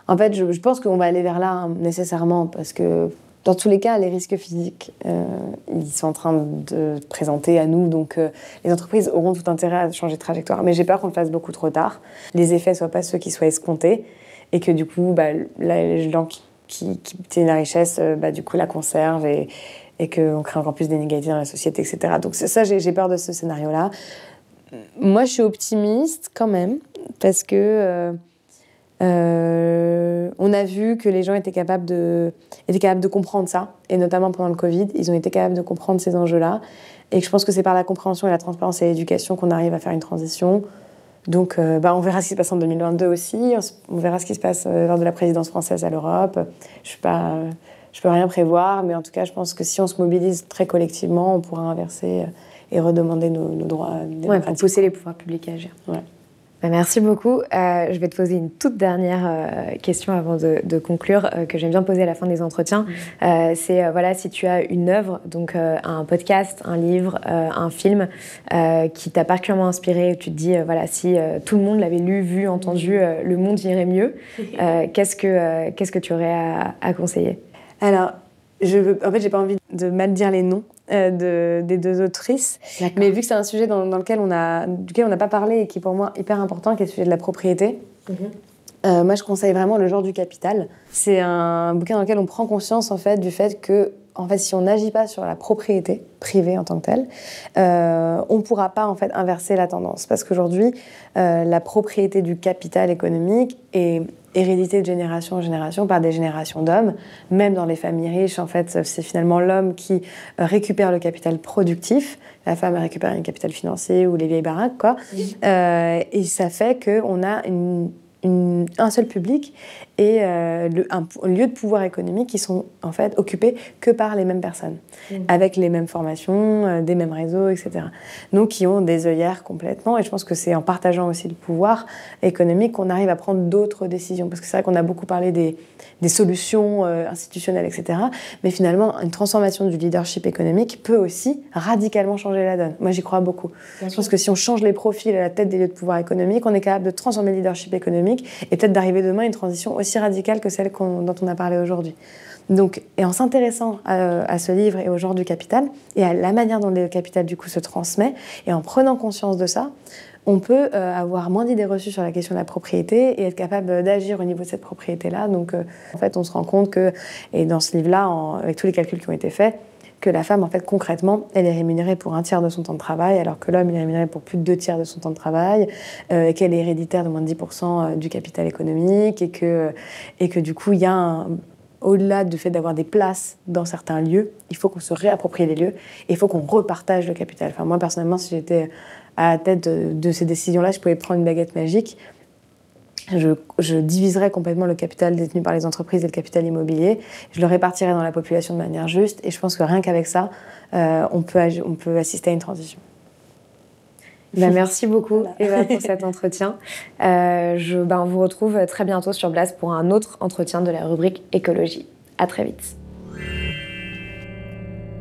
En fait, je, pense qu'on va aller vers là hein, nécessairement parce que dans tous les cas, les risques physiques, euh, ils sont en train de présenter à nous. Donc, euh, les entreprises auront tout intérêt à changer de trajectoire. Mais j'ai peur qu'on le fasse beaucoup trop tard. Les effets ne soient pas ceux qui soient escomptés. Et que du coup, bah, les gens qui, qui, tiennent la richesse, euh, bah, du coup, la conservent et, et qu'on crée encore plus d'inégalités dans la société, etc. Donc, ça, j'ai peur de ce scénario-là. Moi, je suis optimiste quand même parce que on a vu que les gens étaient capables, de, étaient capables de comprendre ça, et notamment pendant le Covid, ils ont été capables de comprendre ces enjeux-là. Et je pense que c'est par la compréhension et la transparence et l'éducation qu'on arrive à faire une transition. Donc, euh, bah, on verra ce qui se passe en 2022 aussi. On verra ce qui se passe euh, lors de la présidence française à l'Europe. Je ne peux rien prévoir, mais en tout cas, je pense que si on se mobilise très collectivement, on pourra inverser et redemander nos, droits. Ouais, pour pousser les pouvoirs publics à agir. Ouais. Bah, merci beaucoup. Euh, je vais te poser une toute dernière euh, question avant de, conclure, euh, que j'aime bien poser à la fin des entretiens. Mm. c'est voilà, si tu as une œuvre, donc un podcast, un livre, un film qui t'a particulièrement inspiré, où tu te dis voilà, si tout le monde l'avait lu, vu, entendu, mm. le monde irait mieux. qu'est-ce que qu'est-ce que tu aurais à, à conseiller? Alors, je veux, en fait, j'ai pas envie de mal dire les noms. Euh, de, des deux autrices. Mais vu que c'est un sujet dans, lequel on a, duquel on n'a pas parlé et qui est pour moi hyper important, qui est le sujet de la propriété, mhm. euh, moi je conseille vraiment Le genre du capital. C'est un bouquin dans lequel on prend conscience en fait du fait que en fait, si on n'agit pas sur la propriété privée en tant que telle, euh, on ne pourra pas en fait inverser la tendance. Parce qu'aujourd'hui, la propriété du capital économique est hérédité de génération en génération par des générations d'hommes. Même dans les familles riches, en fait, c'est finalement l'homme qui euh, récupère le capital productif. La femme récupère le capital financier ou les vieilles baraques, quoi. Euh, et ça fait qu'on a une un seul public et euh, le, un, lieu de pouvoir économique qui sont en fait occupés que par les mêmes personnes, mmh. avec les mêmes formations, euh, des mêmes réseaux, etc. Donc qui ont des œillères complètement. Et je pense que c'est en partageant aussi le pouvoir économique qu'on arrive à prendre d'autres décisions. Parce que c'est vrai qu'on a beaucoup parlé des, des solutions euh, institutionnelles, etc. Mais finalement, une transformation du leadership économique peut aussi radicalement changer la donne. Moi, j'y crois beaucoup. je pense que si on change les profils à la tête des lieux de pouvoir économique, on est capable de transformer le leadership économique et peut-être d'arriver demain à une transition aussi radicale que celle dont on a parlé aujourd'hui. Donc, et en s'intéressant à, ce livre et au genre du capital et à la manière dont le capital du coup se transmet, et en prenant conscience de ça, on peut euh, avoir moins d'idées reçues sur la question de la propriété et être capable d'agir au niveau de cette propriété-là. Donc, euh, en fait, on se rend compte que, et dans ce livre-là, avec tous les calculs qui ont été faits, que la femme, en fait, concrètement, elle est rémunérée pour un tiers de son temps de travail, alors que l'homme, il est rémunéré pour plus de deux tiers de son temps de travail, euh, et qu'elle est héréditaire de moins de 10% du capital économique, et que, et que du coup, il y a au-delà du fait d'avoir des places dans certains lieux, il faut qu'on se réapproprie les lieux et il faut qu'on repartage le capital. Enfin, moi, personnellement, si j'étais à la tête de, ces décisions-là, je pouvais prendre une baguette magique. Je, diviserais complètement le capital détenu par les entreprises et le capital immobilier. Je le répartirais dans la population de manière juste. Et je pense que rien qu'avec ça, euh, on, peut, on peut assister à une transition. Ben, merci beaucoup Eva pour cet entretien. Euh, je, ben, on vous retrouve très bientôt sur Blast pour un autre entretien de la rubrique écologie. À très vite.